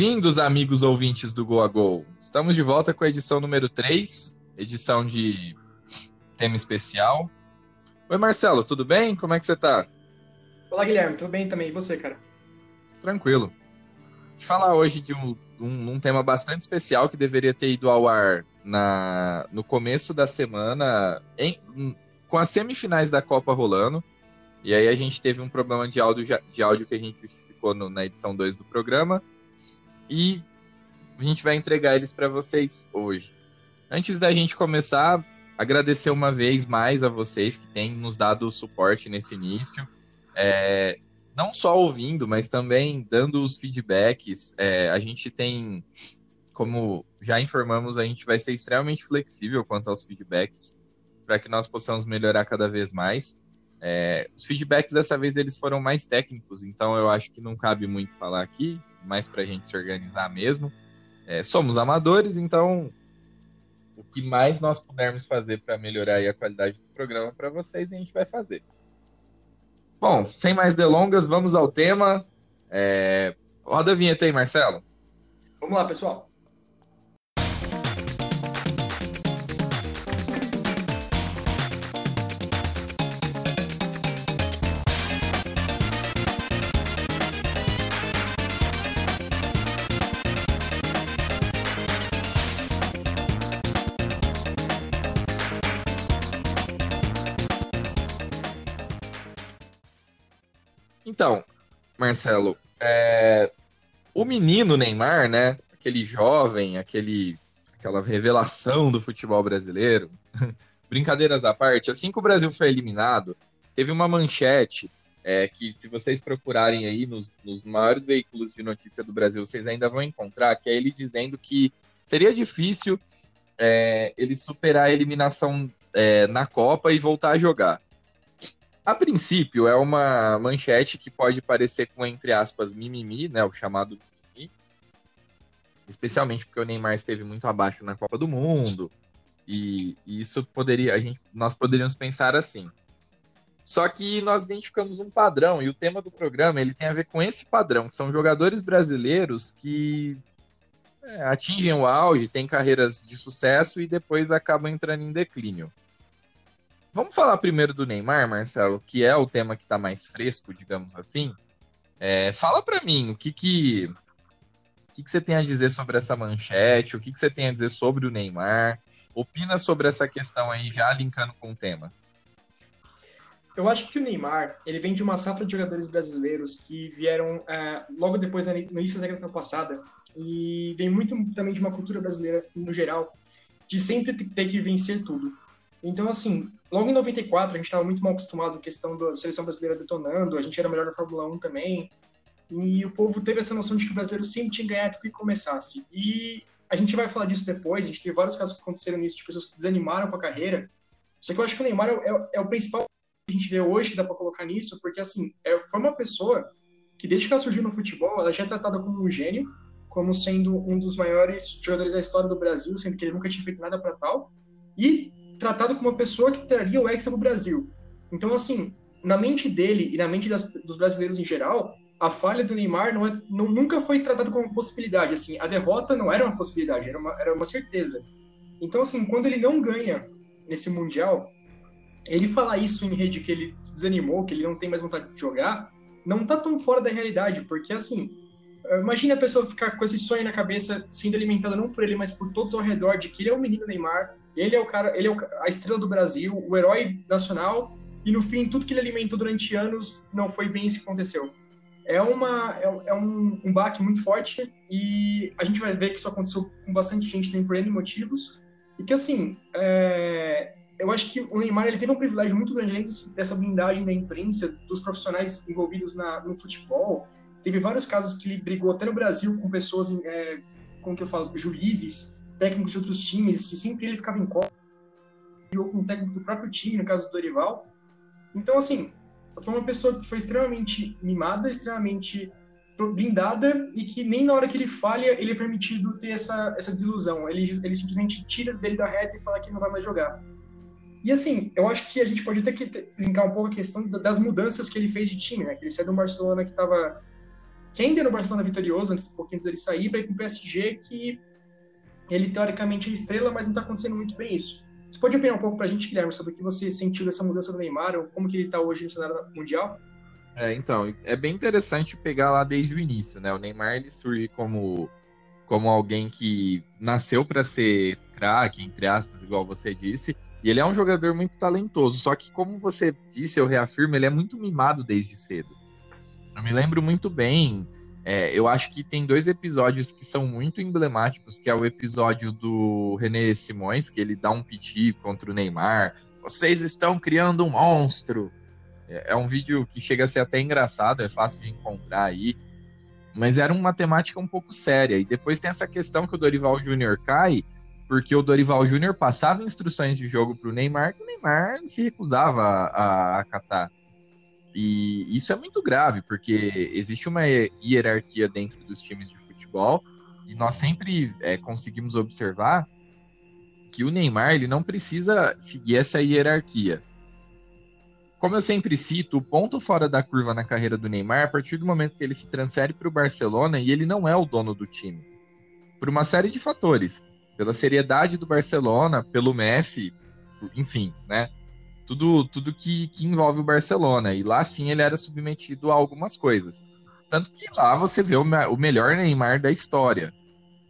Bem-vindos, amigos ouvintes do Go a Go. Estamos de volta com a edição número 3, edição de tema especial. Oi, Marcelo, tudo bem? Como é que você tá? Olá, Guilherme, tudo bem também? E você, cara? Tranquilo. Vou falar hoje de um, um, um, tema bastante especial que deveria ter ido ao ar na, no começo da semana, em, com as semifinais da Copa rolando. E aí a gente teve um problema de áudio, de áudio que a gente ficou no, na edição 2 do programa e a gente vai entregar eles para vocês hoje. Antes da gente começar, agradecer uma vez mais a vocês que têm nos dado suporte nesse início. É, não só ouvindo, mas também dando os feedbacks. É, a gente tem, como já informamos, a gente vai ser extremamente flexível quanto aos feedbacks para que nós possamos melhorar cada vez mais. É, os feedbacks dessa vez eles foram mais técnicos, então eu acho que não cabe muito falar aqui mais para a gente se organizar mesmo. É, somos amadores, então o que mais nós pudermos fazer para melhorar a qualidade do programa para vocês, a gente vai fazer. Bom, sem mais delongas, vamos ao tema. É... Roda a vinheta aí, Marcelo. Vamos lá, pessoal. Então, Marcelo, é, o menino Neymar, né? Aquele jovem, aquele, aquela revelação do futebol brasileiro. Brincadeiras à parte, assim que o Brasil foi eliminado, teve uma manchete é, que, se vocês procurarem aí nos, nos maiores veículos de notícia do Brasil, vocês ainda vão encontrar, que é ele dizendo que seria difícil é, ele superar a eliminação é, na Copa e voltar a jogar. A princípio, é uma manchete que pode parecer com, entre aspas, mimimi, né? O chamado mimimi. Especialmente porque o Neymar esteve muito abaixo na Copa do Mundo. E, e isso poderia, a gente, nós poderíamos pensar assim. Só que nós identificamos um padrão, e o tema do programa ele tem a ver com esse padrão, que são jogadores brasileiros que é, atingem o auge, têm carreiras de sucesso e depois acabam entrando em declínio. Vamos falar primeiro do Neymar, Marcelo, que é o tema que está mais fresco, digamos assim. É, fala para mim o que que, o que que você tem a dizer sobre essa manchete, o que que você tem a dizer sobre o Neymar. Opina sobre essa questão aí, já linkando com o tema. Eu acho que o Neymar, ele vem de uma safra de jogadores brasileiros que vieram é, logo depois, no início da década passada, e vem muito também de uma cultura brasileira, no geral, de sempre ter que vencer tudo. Então, assim, logo em 94, a gente estava muito mal acostumado com a questão da seleção brasileira detonando, a gente era melhor na Fórmula 1 também, e o povo teve essa noção de que o brasileiro sempre tinha que ganhar tudo que começasse. E a gente vai falar disso depois, a gente teve vários casos que aconteceram nisso, de pessoas que desanimaram com a carreira, só que eu acho que o Neymar é, é, é o principal que a gente vê hoje que dá para colocar nisso, porque, assim, é, foi uma pessoa que desde que ela surgiu no futebol, ela já é tratada como um gênio, como sendo um dos maiores jogadores da história do Brasil, sendo que ele nunca tinha feito nada para tal, e tratado como uma pessoa que traria o Hexa para o Brasil. Então, assim, na mente dele e na mente das, dos brasileiros em geral, a falha do Neymar não é, não, nunca foi tratada como uma possibilidade. Assim, a derrota não era uma possibilidade, era uma, era uma certeza. Então, assim, quando ele não ganha nesse Mundial, ele falar isso em rede que ele se desanimou, que ele não tem mais vontade de jogar, não tá tão fora da realidade, porque, assim, imagine a pessoa ficar com esse sonho na cabeça, sendo alimentada não por ele, mas por todos ao redor, de que ele é o menino Neymar, ele é o cara, ele é a estrela do Brasil, o herói nacional, e no fim, tudo que ele alimentou durante anos não foi bem isso que aconteceu. É, uma, é, é um, um baque muito forte e a gente vai ver que isso aconteceu com bastante gente, tem por N motivos. E que, assim, é, eu acho que o Neymar ele teve um privilégio muito grande, dessa blindagem da imprensa, dos profissionais envolvidos na, no futebol. Teve vários casos que ele brigou até no Brasil com pessoas, é, como que eu falo, juízes, técnicos de outros times, e sempre ele ficava em copa, ou com o técnico do próprio time, no caso do Dorival. Então, assim, foi uma pessoa que foi extremamente mimada, extremamente blindada, e que nem na hora que ele falha, ele é permitido ter essa, essa desilusão. Ele, ele simplesmente tira dele da reta e fala que não vai mais jogar. E assim, eu acho que a gente pode até que linkar um pouco a questão das mudanças que ele fez de time, né? Que ele saiu do Barcelona que estava que ainda no Barcelona vitorioso, antes um pouquinho antes dele sair, vai para o PSG, que ele teoricamente é estrela, mas não está acontecendo muito bem isso. Você pode opinar um pouco para a gente, Guilherme, sobre o que você sentiu dessa mudança do Neymar, ou como que ele está hoje no cenário mundial? É, então, é bem interessante pegar lá desde o início, né? O Neymar ele surge como como alguém que nasceu para ser craque, entre aspas, igual você disse, e ele é um jogador muito talentoso, só que como você disse, eu reafirmo, ele é muito mimado desde cedo. Eu me lembro muito bem, é, eu acho que tem dois episódios que são muito emblemáticos, que é o episódio do René Simões, que ele dá um piti contra o Neymar, vocês estão criando um monstro. É, é um vídeo que chega a ser até engraçado, é fácil de encontrar aí, mas era uma temática um pouco séria. E depois tem essa questão que o Dorival Júnior cai, porque o Dorival Júnior passava instruções de jogo para o Neymar, que o Neymar se recusava a, acatar. E isso é muito grave, porque existe uma hierarquia dentro dos times de futebol, e nós sempre é, conseguimos observar que o Neymar ele não precisa seguir essa hierarquia como eu sempre cito, o ponto fora da curva na carreira do Neymar, a partir do momento que ele se transfere para o Barcelona e ele não é o dono do time. Por uma série de fatores. Pela seriedade do Barcelona, pelo Messi, enfim, né? Tudo, tudo que, que envolve o Barcelona. E lá sim ele era submetido a algumas coisas. Tanto que lá você vê o, o melhor Neymar da história,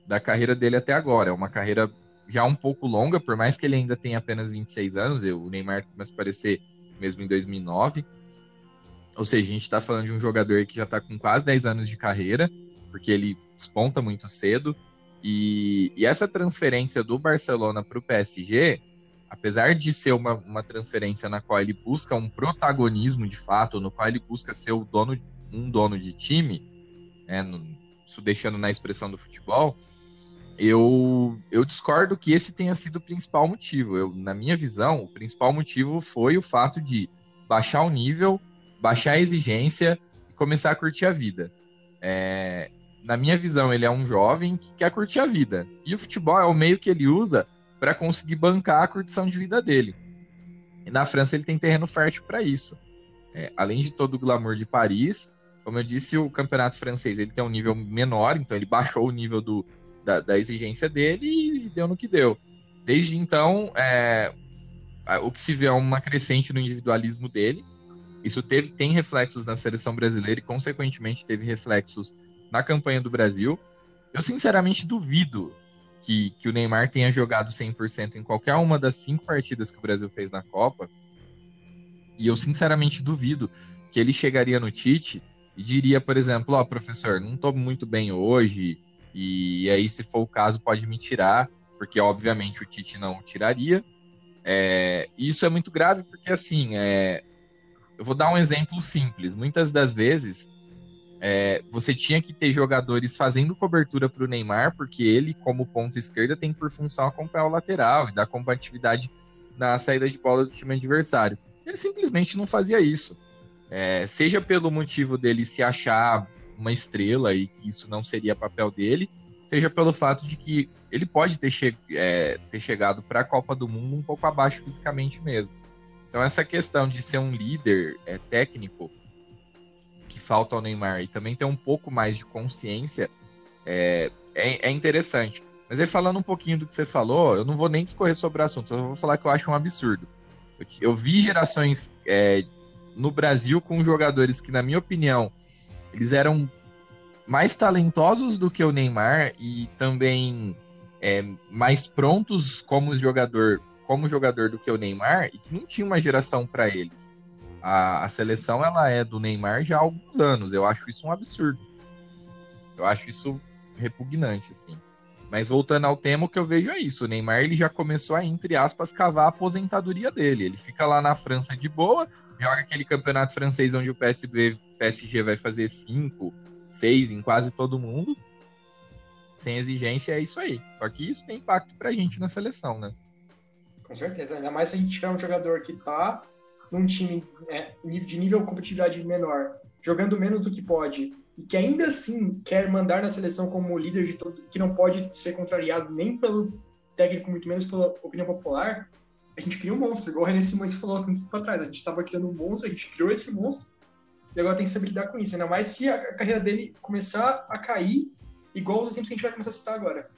da carreira dele até agora. É uma carreira já um pouco longa, por mais que ele ainda tenha apenas 26 anos. O Neymar começa a parecer mesmo em 2009. Ou seja, a gente está falando de um jogador que já está com quase 10 anos de carreira, porque ele desponta muito cedo. E, e essa transferência do Barcelona para o PSG, apesar de ser uma, uma transferência na qual ele busca um protagonismo de fato, no qual ele busca ser o dono, um dono de time, é, no, isso deixando na expressão do futebol, eu, eu discordo que esse tenha sido o principal motivo. Eu, na minha visão, o principal motivo foi o fato de baixar o nível, baixar a exigência e começar a curtir a vida. É, na minha visão, ele é um jovem que quer curtir a vida. E o futebol é o meio que ele usa para conseguir bancar a curtição de vida dele. E na França ele tem terreno fértil para isso. É, além de todo o glamour de Paris, como eu disse, o campeonato francês ele tem um nível menor, então ele baixou o nível do, da, da exigência dele e deu no que deu. Desde então, é, o que se vê é uma crescente no individualismo dele. Isso teve, tem reflexos na seleção brasileira e, consequentemente, teve reflexos na campanha do Brasil. Eu, sinceramente, duvido que, que o Neymar tenha jogado 100% em qualquer uma das cinco partidas que o Brasil fez na Copa. E eu, sinceramente, duvido que ele chegaria no Tite e diria, por exemplo, ó, oh, professor, não estou muito bem hoje, e aí, se for o caso, pode me tirar, porque obviamente o Tite não tiraria. É, isso é muito grave porque, assim, é, eu vou dar um exemplo simples. Muitas das vezes é, você tinha que ter jogadores fazendo cobertura para o Neymar, porque ele, como ponta esquerda, tem por função acompanhar o lateral e dar combatividade na saída de bola do time adversário. Ele simplesmente não fazia isso. É, seja pelo motivo dele se achar uma estrela e que isso não seria papel dele, seja pelo fato de que ele pode ter, che é, ter chegado para a Copa do Mundo um pouco abaixo fisicamente mesmo. Então, essa questão de ser um líder é, técnico falta ao Neymar e também ter um pouco mais de consciência é, é, é, interessante. Mas aí, falando um pouquinho do que você falou, eu não vou nem discorrer sobre o assunto, eu vou falar que eu acho um absurdo. Eu, eu vi gerações é, no Brasil com jogadores que, na minha opinião, eles eram mais talentosos do que o Neymar e também é, mais prontos como jogador, como jogador do que o Neymar e que não tinha uma geração para eles. A, a, seleção ela é do Neymar já há alguns anos. Eu acho isso um absurdo. Eu acho isso repugnante, assim. Mas voltando ao tema, o que eu vejo é isso. O Neymar ele já começou a, entre aspas, cavar a aposentadoria dele. Ele fica lá na França de boa, joga aquele campeonato francês onde o PSB, PSG vai fazer cinco, seis em quase todo mundo. Sem exigência, é isso aí. Só que isso tem impacto pra gente na seleção, né? Com certeza. Ainda mais se a gente tiver um jogador que tá num time é, de nível de competitividade menor, jogando menos do que pode, e que ainda assim quer mandar na seleção como líder de todo, que não pode ser contrariado nem pelo técnico, muito menos pela opinião popular, a gente cria um monstro, igual o René Simões falou tanto tempo atrás. A gente estava criando um monstro, a gente criou esse monstro, e agora tem que saber lidar com isso, ainda mais se a carreira dele começar a cair, igual os exemplos que a gente vai começar a citar agora.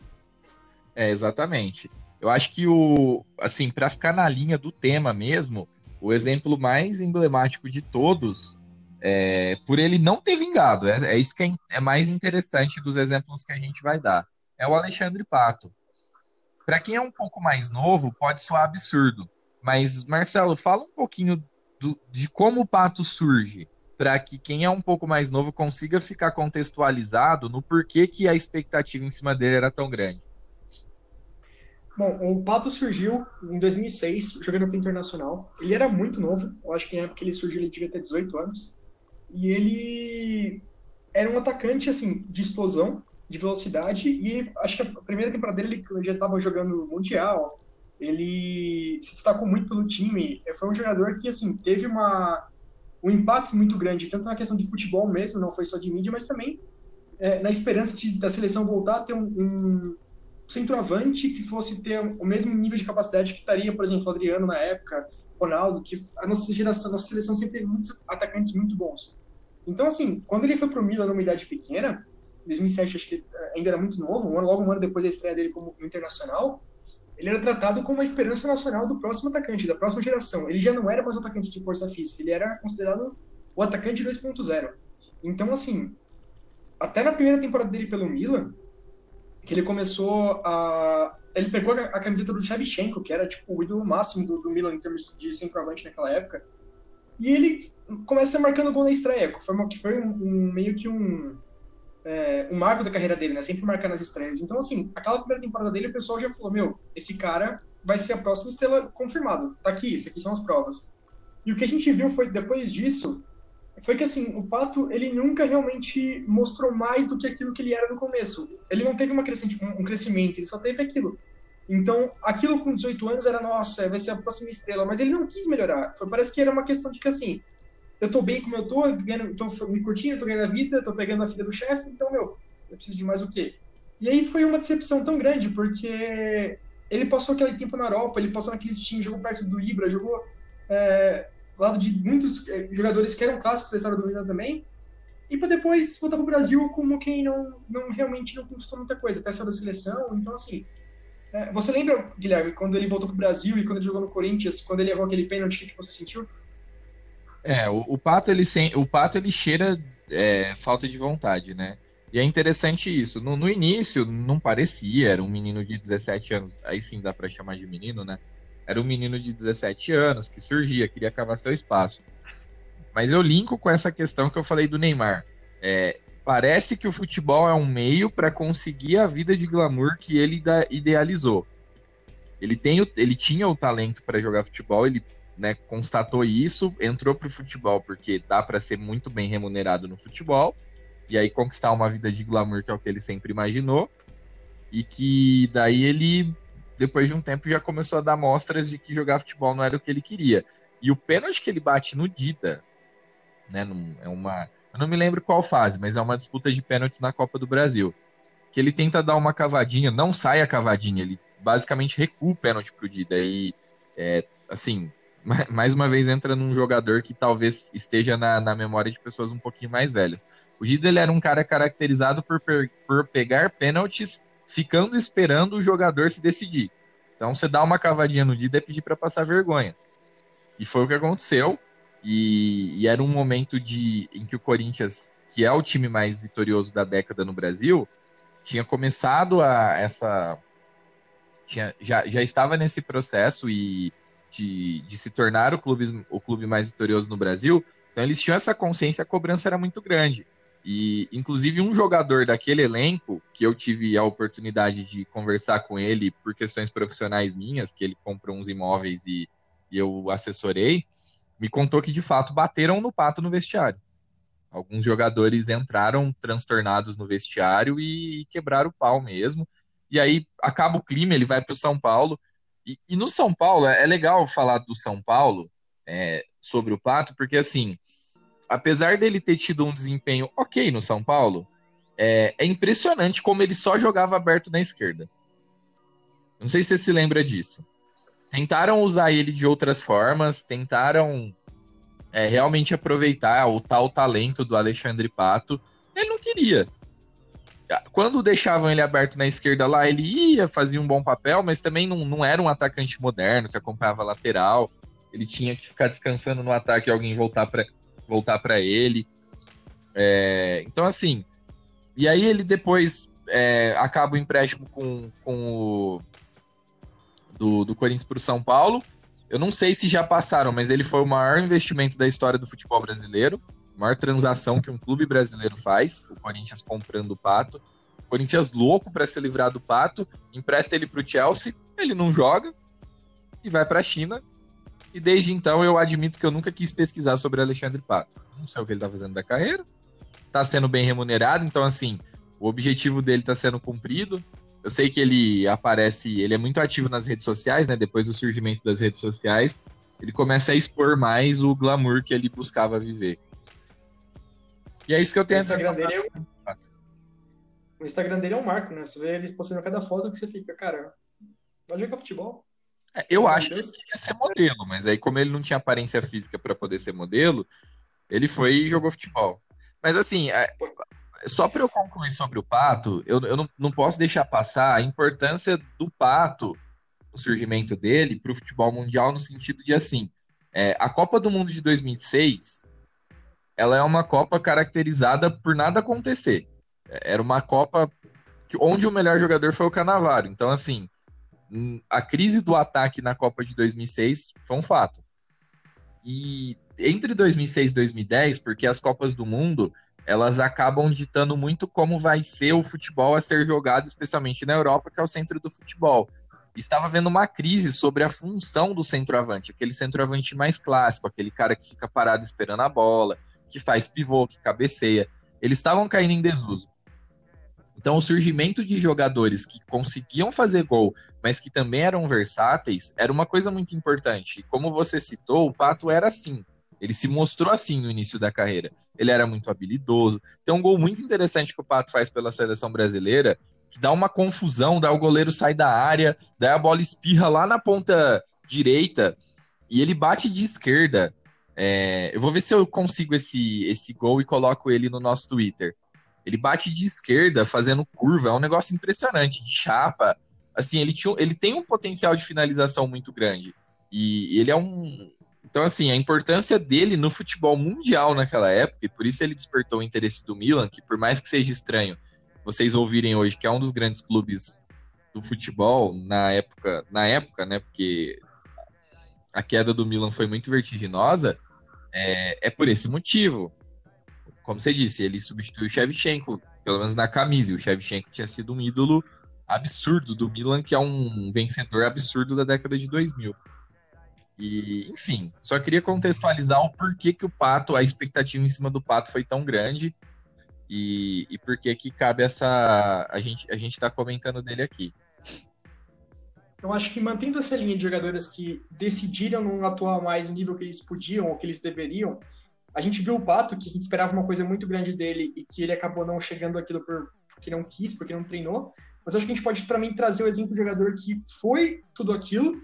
É, exatamente. Eu acho que o, assim, para ficar na linha do tema mesmo, o exemplo mais emblemático de todos, é, por ele não ter vingado, é, é isso que é, é, mais interessante dos exemplos que a gente vai dar, é o Alexandre Pato. Para quem é um pouco mais novo, pode soar absurdo, mas Marcelo, fala um pouquinho do, de como o Pato surge, para que quem é um pouco mais novo consiga ficar contextualizado no porquê que a expectativa em cima dele era tão grande. Bom, o Pato surgiu em 2006, jogando para Internacional. Ele era muito novo, eu acho que na época que ele surgiu ele devia ter 18 anos. E ele era um atacante, assim, de explosão, de velocidade, e acho que a primeira temporada dele ele já estava jogando Mundial, ele se destacou muito pelo time, foi um jogador que, assim, teve uma, um impacto muito grande, tanto na questão de futebol mesmo, não foi só de mídia, mas também é, na esperança de, da seleção voltar a ter um, um centroavante que fosse ter o mesmo nível de capacidade que estaria, por exemplo, o Adriano na época, Ronaldo, que a nossa geração, a nossa seleção sempre teve muitos atacantes muito bons. Então, assim, quando ele foi pro Milan numa idade pequena, em 2007 acho que ainda era muito novo, um ano, logo um ano depois da estreia dele como internacional, ele era tratado como uma esperança nacional do próximo atacante, da próxima geração. Ele já não era mais um atacante de força física, ele era considerado o atacante 2.0. Então, assim, até na primeira temporada dele pelo Milan, que ele começou a. Ele pegou a camiseta do Shevchenko, que era tipo o ídolo máximo do, do Milan em termos de centroavante naquela época. E ele começa marcando gol na estreia, foi, que foi um, um, meio que um, é, um marco da carreira dele, né? Sempre marcando as estreias. Então, assim, aquela primeira temporada dele, o pessoal já falou: meu, esse cara vai ser a próxima estrela confirmado. Tá aqui, isso aqui são as provas. E o que a gente viu foi, depois disso, foi que assim, o Pato, ele nunca realmente mostrou mais do que aquilo que ele era no começo. Ele não teve uma crescente, um crescimento, ele só teve aquilo. Então, aquilo com 18 anos era, nossa, vai ser a próxima estrela, mas ele não quis melhorar. Foi, parece que era uma questão de que assim, eu tô bem como eu tô, ganhando, tô me curtindo, tô ganhando a vida, tô pegando a filha do chefe, então, meu, eu preciso de mais o quê? E aí foi uma decepção tão grande, porque ele passou aquele tempo na Europa, ele passou naqueles times, jogou perto do Ibra, jogou é, lado de muitos é, jogadores que eram clássicos da história do Milan também, e para depois voltar para o Brasil como quem não, não realmente não conquistou muita coisa, até saiu da seleção, então assim... É, você lembra, Guilherme, quando ele voltou para o Brasil e quando ele jogou no Corinthians, quando ele errou aquele pênalti, o que você sentiu? É, o, o Pato ele sem, o Pato ele cheira é, falta de vontade, né? E é interessante isso. No, no, início não parecia, era um menino de 17 anos, aí sim dá para chamar de menino, né? Era um menino de 17 anos que surgia, queria cavar seu espaço. Mas eu linko com essa questão que eu falei do Neymar. É, parece que o futebol é um meio para conseguir a vida de glamour que ele idealizou. Ele, tem o, ele tinha o talento para jogar futebol, ele né, constatou isso, entrou para o futebol porque dá para ser muito bem remunerado no futebol e aí conquistar uma vida de glamour que é o que ele sempre imaginou e que daí ele depois de um tempo já começou a dar mostras de que jogar futebol não era o que ele queria e o pênalti que ele bate no Dida né, é uma eu não me lembro qual fase, mas é uma disputa de pênaltis na Copa do Brasil que ele tenta dar uma cavadinha, não sai a cavadinha, ele basicamente recua o pênalti pro Dida e é, assim, mais uma vez entra num jogador que talvez esteja na, na memória de pessoas um pouquinho mais velhas. O Dida ele era um cara caracterizado por, por pegar pênaltis ficando esperando o jogador se decidir. Então você dá uma cavadinha no Dida e pedir para passar vergonha. E foi o que aconteceu. E, e, era um momento de em que o Corinthians, que é o time mais vitorioso da década no Brasil, tinha começado a essa tinha, já, já estava nesse processo e de, de se tornar o clube, o clube mais vitorioso no Brasil. Então eles tinham essa consciência, a cobrança era muito grande. E, inclusive, um jogador daquele elenco, que eu tive a oportunidade de conversar com ele por questões profissionais minhas, que ele comprou uns imóveis e, e eu assessorei, me contou que de fato bateram no pato no vestiário. Alguns jogadores entraram transtornados no vestiário e, e quebraram o pau mesmo. E aí acaba o clima, ele vai para o São Paulo. E, e, no São Paulo, é legal falar do São Paulo é, sobre o Pato, porque assim, apesar dele ter tido um desempenho ok no São Paulo, é, é impressionante como ele só jogava aberto na esquerda. Não sei se você se lembra disso. Tentaram usar ele de outras formas, tentaram é, realmente aproveitar o tal talento do Alexandre Pato, ele não queria. Quando deixavam ele aberto na esquerda lá, ele ia, fazia um bom papel, mas também não, não era um atacante moderno que acompanhava a lateral. Ele tinha que ficar descansando no ataque e alguém voltar para voltar para ele. É, então, assim. E aí ele depois é, acaba o empréstimo com, com o. Do, do Corinthians para o São Paulo. Eu não sei se já passaram, mas ele foi o maior investimento da história do futebol brasileiro. Maior transação que um clube brasileiro faz. O Corinthians comprando o Pato. O Corinthians louco para se livrar do Pato. Empresta ele para o Chelsea. Ele não joga. E vai para a China. E desde então eu admito que eu nunca quis pesquisar sobre Alexandre Pato. Não sei o que ele está fazendo da carreira. Está sendo bem remunerado. Então, assim, o objetivo dele está sendo cumprido. Eu sei que ele aparece, ele é muito ativo nas redes sociais, né? Depois do surgimento das redes sociais, ele começa a expor mais o glamour que ele buscava viver. E é isso que eu tenho o Instagram é um... O Instagram dele é um marco, né? Você vê ele postando cada foto que você fica, cara, vai jogar futebol. É, eu acho que ele queria ser modelo, mas aí, como ele não tinha aparência física para poder ser modelo, ele foi e jogou futebol. Mas assim, é, só para eu concluir sobre o Pato, eu, eu não, não posso deixar passar a importância do Pato, o surgimento dele, para o futebol mundial, no sentido de assim: é, a Copa do Mundo de 2006 ela é uma Copa caracterizada por nada acontecer. É, era uma Copa onde o melhor jogador foi o Canavaro. Então, assim, a crise do ataque na Copa de 2006 foi um fato. E entre 2006 e 2010, porque as Copas do Mundo elas acabam ditando muito como vai ser o futebol a ser jogado, especialmente na Europa, que é o centro do futebol. Estava havendo uma crise sobre a função do centroavante, aquele centroavante mais clássico, aquele cara que fica parado esperando a bola, que faz pivô, que cabeceia. Eles estavam caindo em desuso. Então, o surgimento de jogadores que conseguiam fazer gol, mas que também eram versáteis, era uma coisa muito importante. E como você citou, o Pato era assim. Ele se mostrou assim no início da carreira. Ele era muito habilidoso. Tem um gol muito interessante que o Pato faz pela seleção brasileira, que dá uma confusão, daí o goleiro sai da área, daí a bola espirra lá na ponta direita e ele bate de esquerda. É, eu vou ver se eu consigo esse, esse gol e coloco ele no nosso Twitter. Ele bate de esquerda, fazendo curva, é um negócio impressionante, de chapa. Assim, ele, tinha, ele tem um potencial de finalização muito grande. E ele é um, então, assim, a importância dele no futebol mundial naquela época, e por isso ele despertou o interesse do Milan, que por mais que seja estranho vocês ouvirem hoje que é um dos grandes clubes do futebol na época, na época, né? Porque a queda do Milan foi muito vertiginosa, é, é por esse motivo. Como você disse, ele substituiu o Shevchenko, pelo menos na camisa. E o Shevchenko tinha sido um ídolo absurdo do Milan, que é um vencedor absurdo da década de 2000. E, enfim, só queria contextualizar o porquê que o Pato, a expectativa em cima do Pato foi tão grande e, e por que que cabe essa... A gente a gente está comentando dele aqui. Eu acho que mantendo essa linha de jogadores que decidiram não atuar mais no nível que eles podiam ou que eles deveriam, a gente viu o Pato, que a gente esperava uma coisa muito grande dele e que ele acabou não chegando aquilo por, porque não quis, porque não treinou. Mas acho que a gente pode também trazer o exemplo de jogador que foi tudo aquilo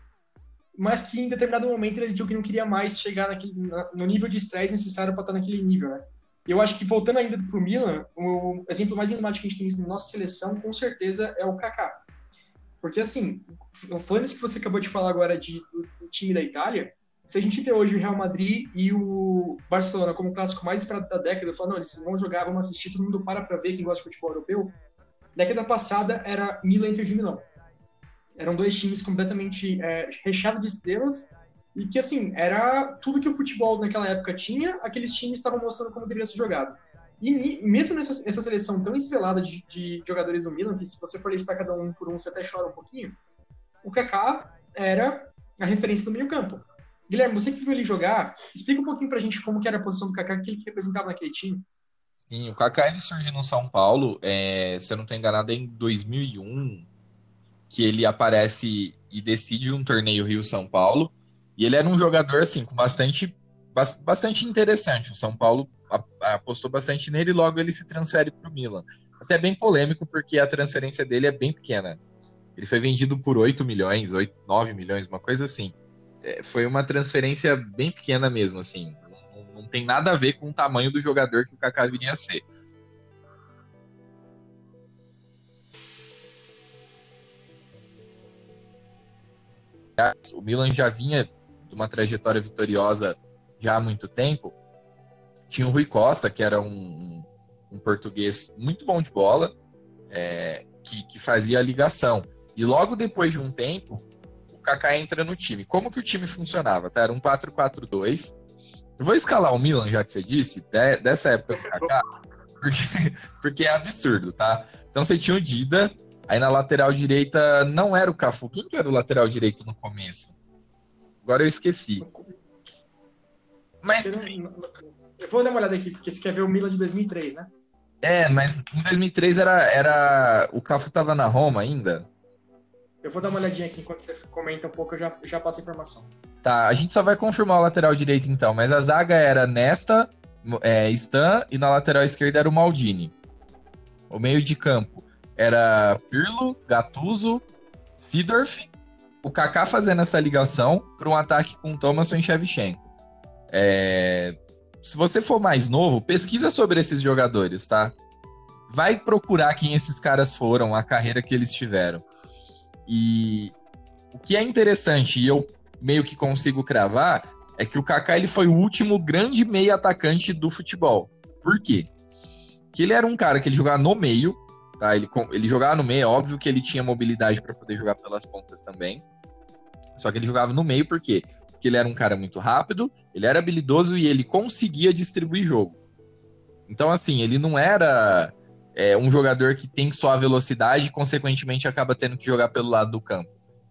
mas que em determinado momento ele decidiu que não queria mais chegar naquele, no nível de estresse necessário para estar naquele nível, né? Eu acho que voltando ainda para o Milan, o exemplo mais emblemático que a gente tem na nossa seleção, com certeza, é o Kaká. Porque, assim, falando isso que você acabou de falar agora de, do time da Itália, se a gente tem hoje o Real Madrid e o Barcelona como clássico mais esperado da década, falando, não, eles vão jogar, vamos assistir, todo mundo para para ver quem gosta de futebol europeu. Década passada era Milan Inter de Milão eram dois times completamente é, recheados de estrelas e que, assim, era tudo que o futebol naquela época tinha, aqueles times estavam mostrando como deveria ser jogado. E mesmo nessa, nessa seleção tão estrelada de, de, jogadores do Milan, que se você for listar cada um por um, você até chora um pouquinho, o Kaká era a referência do meio campo. Guilherme, você que viu ele jogar, explica um pouquinho pra gente como que era a posição do Kaká, o que ele representava naquele time. Sim, o Kaká ele surgiu no São Paulo, é, se eu não estou enganado, em 2001, que ele aparece e decide um torneio Rio-São Paulo. E ele era um jogador, assim, com bastante, bastante interessante. O São Paulo apostou bastante nele e logo ele se transfere para o Milan. Até bem polêmico, porque a transferência dele é bem pequena. Ele foi vendido por 8 milhões, 8, 9 milhões, uma coisa assim. É, foi uma transferência bem pequena mesmo, assim. Não, não tem nada a ver com o tamanho do jogador que o Kaká viria a ser. O Milan já vinha de uma trajetória vitoriosa já há muito tempo. Tinha o Rui Costa, que era um, um português muito bom de bola, é, que, que fazia a ligação. E logo depois de um tempo, Kaká entra no time. Como que o time funcionava? Tá? Era um 4-4-2. vou escalar o Milan, já que você disse, de, dessa época do Kaká, porque, porque é absurdo, tá? Então você tinha o Dida, aí na lateral direita não era o Cafu. Quem que era o lateral direito no começo? Agora eu esqueci. Mas. Eu vou dar uma olhada aqui, porque você quer ver o Milan de 2003, né? É, mas em 2003 era, era... o Cafu tava na Roma ainda. Eu vou dar uma olhadinha aqui enquanto você comenta um pouco, eu já, já passo a informação. Tá, a gente só vai confirmar o lateral direito então, mas a zaga era Nesta, é, Stan e na lateral esquerda era o Maldini. O meio de campo era Pirlo, Gattuso, Sidorf, o Kaká fazendo essa ligação para um ataque com Thomas e Shevchenko. É... Se você for mais novo, pesquisa sobre esses jogadores, tá? Vai procurar quem esses caras foram, a carreira que eles tiveram. E o que é interessante, e eu meio que consigo cravar, é que o Kaká ele foi o último grande meio atacante do futebol. Por quê? Que ele era um cara que ele jogava no meio, tá? Ele, ele jogava no meio, é óbvio que ele tinha mobilidade para poder jogar pelas pontas também. Só que ele jogava no meio por quê? Porque ele era um cara muito rápido, ele era habilidoso e ele conseguia distribuir jogo. Então, assim, ele não era é, um jogador que tem só a velocidade e, consequentemente, acaba tendo que jogar pelo lado do campo.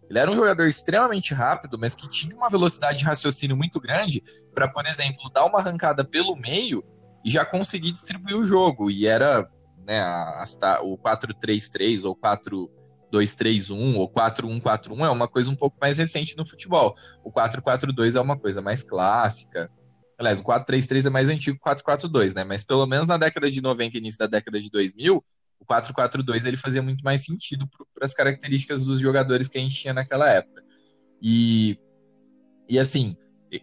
Ele era um jogador extremamente rápido, mas que tinha uma velocidade de raciocínio muito grande para, por exemplo, dar uma arrancada pelo meio e já conseguir distribuir o jogo. E era né, a, a, o 4-3-3 ou 4-2-3-1 ou 4-1-4-1 é uma coisa um pouco mais recente no futebol. O 4-4-2 é uma coisa mais clássica. Aliás, o 4-3-3 é mais antigo que o 4-4-2, né? Mas pelo menos na década de 90 e início da década de 2000, o 4-4-2 ele fazia muito mais sentido para as características dos jogadores que a gente tinha naquela época. E, e assim,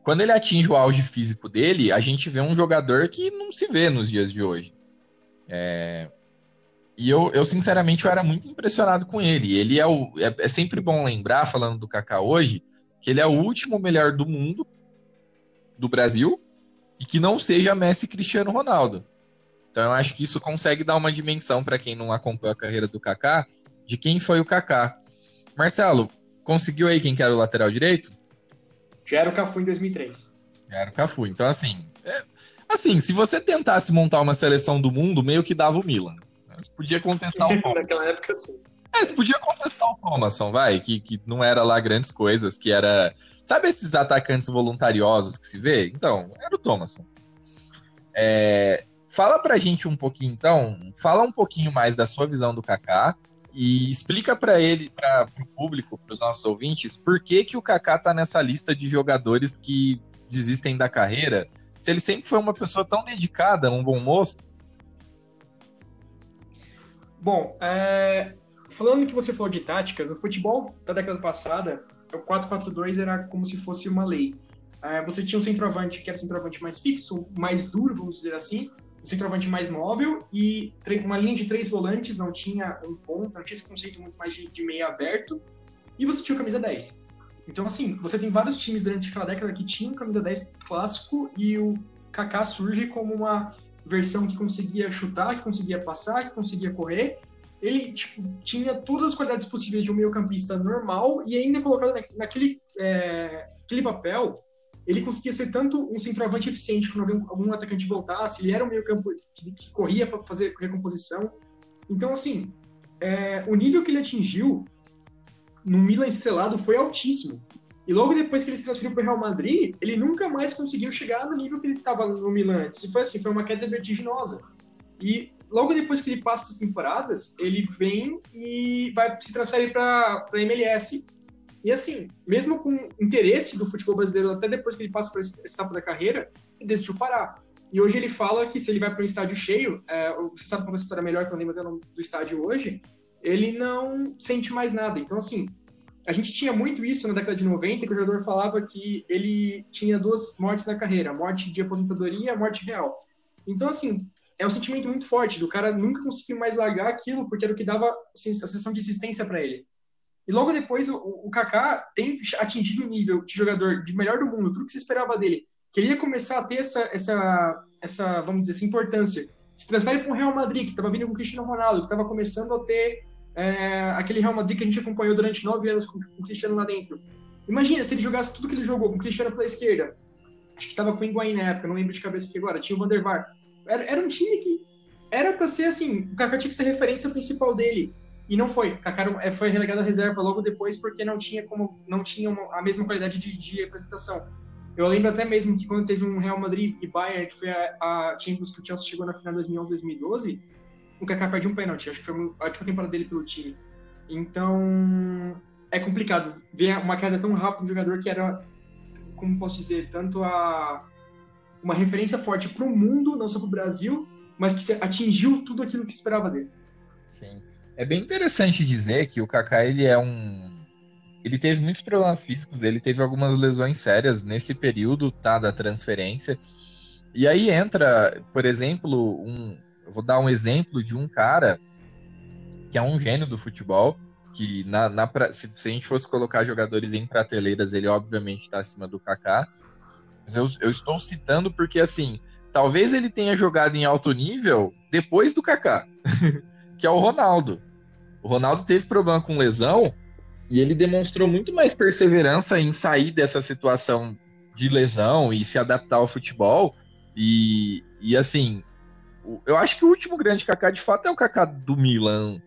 quando ele atinge o auge físico dele, a gente vê um jogador que não se vê nos dias de hoje. É, e eu, eu, sinceramente, eu era muito impressionado com ele. Ele é o. É, é sempre bom lembrar, falando do Kaká hoje, que ele é o último melhor do mundo, do Brasil, e que não seja Messi e Cristiano Ronaldo. Então eu acho que isso consegue dar uma dimensão para quem não acompanha a carreira do Kaká de quem foi o Kaká. Marcelo, conseguiu aí quem que era o lateral direito? Já era o Cafu em 2003. Já era o Cafu. Então assim, é, assim, se você tentasse montar uma seleção do mundo, meio que dava o Milan. Você podia contestar o Naquela época, sim. É, você podia contestar o Thomason, vai, que, que não era lá grandes coisas, que era. Sabe esses atacantes voluntariosos que se vê? Então, era o Thomason. É, fala pra gente um pouquinho, então, fala um pouquinho mais da sua visão do Kaká e explica para ele, para o público, para os nossos ouvintes, por que, que o Kaká tá nessa lista de jogadores que desistem da carreira, se ele sempre foi uma pessoa tão dedicada, um bom moço. Bom, é, falando que você falou de táticas, o futebol da década passada, o 4-4-2 era como se fosse uma lei. É, você tinha um centroavante que era o centroavante mais fixo, mais duro, vamos dizer assim, um centroavante mais móvel e uma linha de três volantes, não tinha um ponto, não tinha esse conceito muito mais de, de meio aberto, e você tinha o camisa 10. Então, assim, você tem vários times durante aquela década que tinham camisa 10 clássico e o Kaká surge como uma versão que conseguia chutar, que conseguia passar, que conseguia correr, ele tipo, tinha todas as qualidades possíveis de um meio-campista normal e ainda colocado naquele é, aquele papel, ele conseguia ser tanto um centroavante eficiente quando algum, algum atacante voltasse, ele era um meio-campo que, que, corria para fazer recomposição. Então, assim, é, o nível que ele atingiu no Milan estrelado foi altíssimo. E logo depois que ele se transferiu para o Real Madrid, ele nunca mais conseguiu chegar no nível que ele estava no Milan antes. E foi assim, foi uma queda vertiginosa. E logo depois que ele passa as temporadas, ele vem e vai se transfere para a MLS. E assim, mesmo com interesse do futebol brasileiro, até depois que ele passa por essa etapa da carreira, ele decidiu parar. E hoje ele fala que se ele vai para um estádio cheio, é, você sabe contar essa história melhor que eu lembro do estádio hoje, ele não sente mais nada. Então, assim, a gente tinha muito isso na década de 90, que o jogador falava que ele tinha duas mortes na carreira, a morte de aposentadoria e a morte real. Então, assim, é um sentimento muito forte do cara nunca conseguir mais largar aquilo, porque era o que dava a sensação de existência para ele. E logo depois, o, o Kaká tem atingido o nível de jogador de melhor do mundo, tudo que se esperava dele, que ele ia começar a ter essa, essa, essa vamos dizer, essa importância. Se transfere para o Real Madrid, que estava vindo com o Cristiano Ronaldo, que estava começando a ter é, aquele Real Madrid que a gente acompanhou durante nove anos com, com o Cristiano lá dentro. Imagina se ele jogasse tudo que ele jogou com o Cristiano pela esquerda. Acho que estava com o Higuaín na época, não lembro de cabeça aqui agora. Tinha o Van der Vaart. Era, era um time que era para ser assim, o Kaká tinha que ser a referência principal dele. E não foi. Kaká é, foi relegado à reserva logo depois porque não tinha como não tinha uma, a mesma qualidade de, de apresentação. Eu lembro até mesmo que quando teve um Real Madrid e Bayern, que foi a, a Champions que o Chelsea chegou na final de 2011-2012, o Kaká perdeu um pênalti. Acho que foi a última temporada dele pelo time. Então, é complicado ver uma queda tão rápida um jogador que era, como posso dizer, tanto a uma referência forte para o mundo, não só para o Brasil, mas que atingiu tudo aquilo que esperava dele. Sim. É bem interessante dizer que o Kaká ele é um ele teve muitos problemas físicos, ele teve algumas lesões sérias nesse período, tá, da transferência. E aí entra, por exemplo, um vou dar um exemplo de um cara que é um gênio do futebol, que na, na se, se, a gente fosse colocar jogadores em prateleiras, ele obviamente está acima do Kaká. Mas eu, eu estou citando porque assim, talvez ele tenha jogado em alto nível depois do Kaká. que é o Ronaldo. O Ronaldo teve problema com lesão e ele demonstrou muito mais perseverança em sair dessa situação de lesão e se adaptar ao futebol. E, e assim, eu acho que o último grande Kaká de fato é o Kaká do Milan.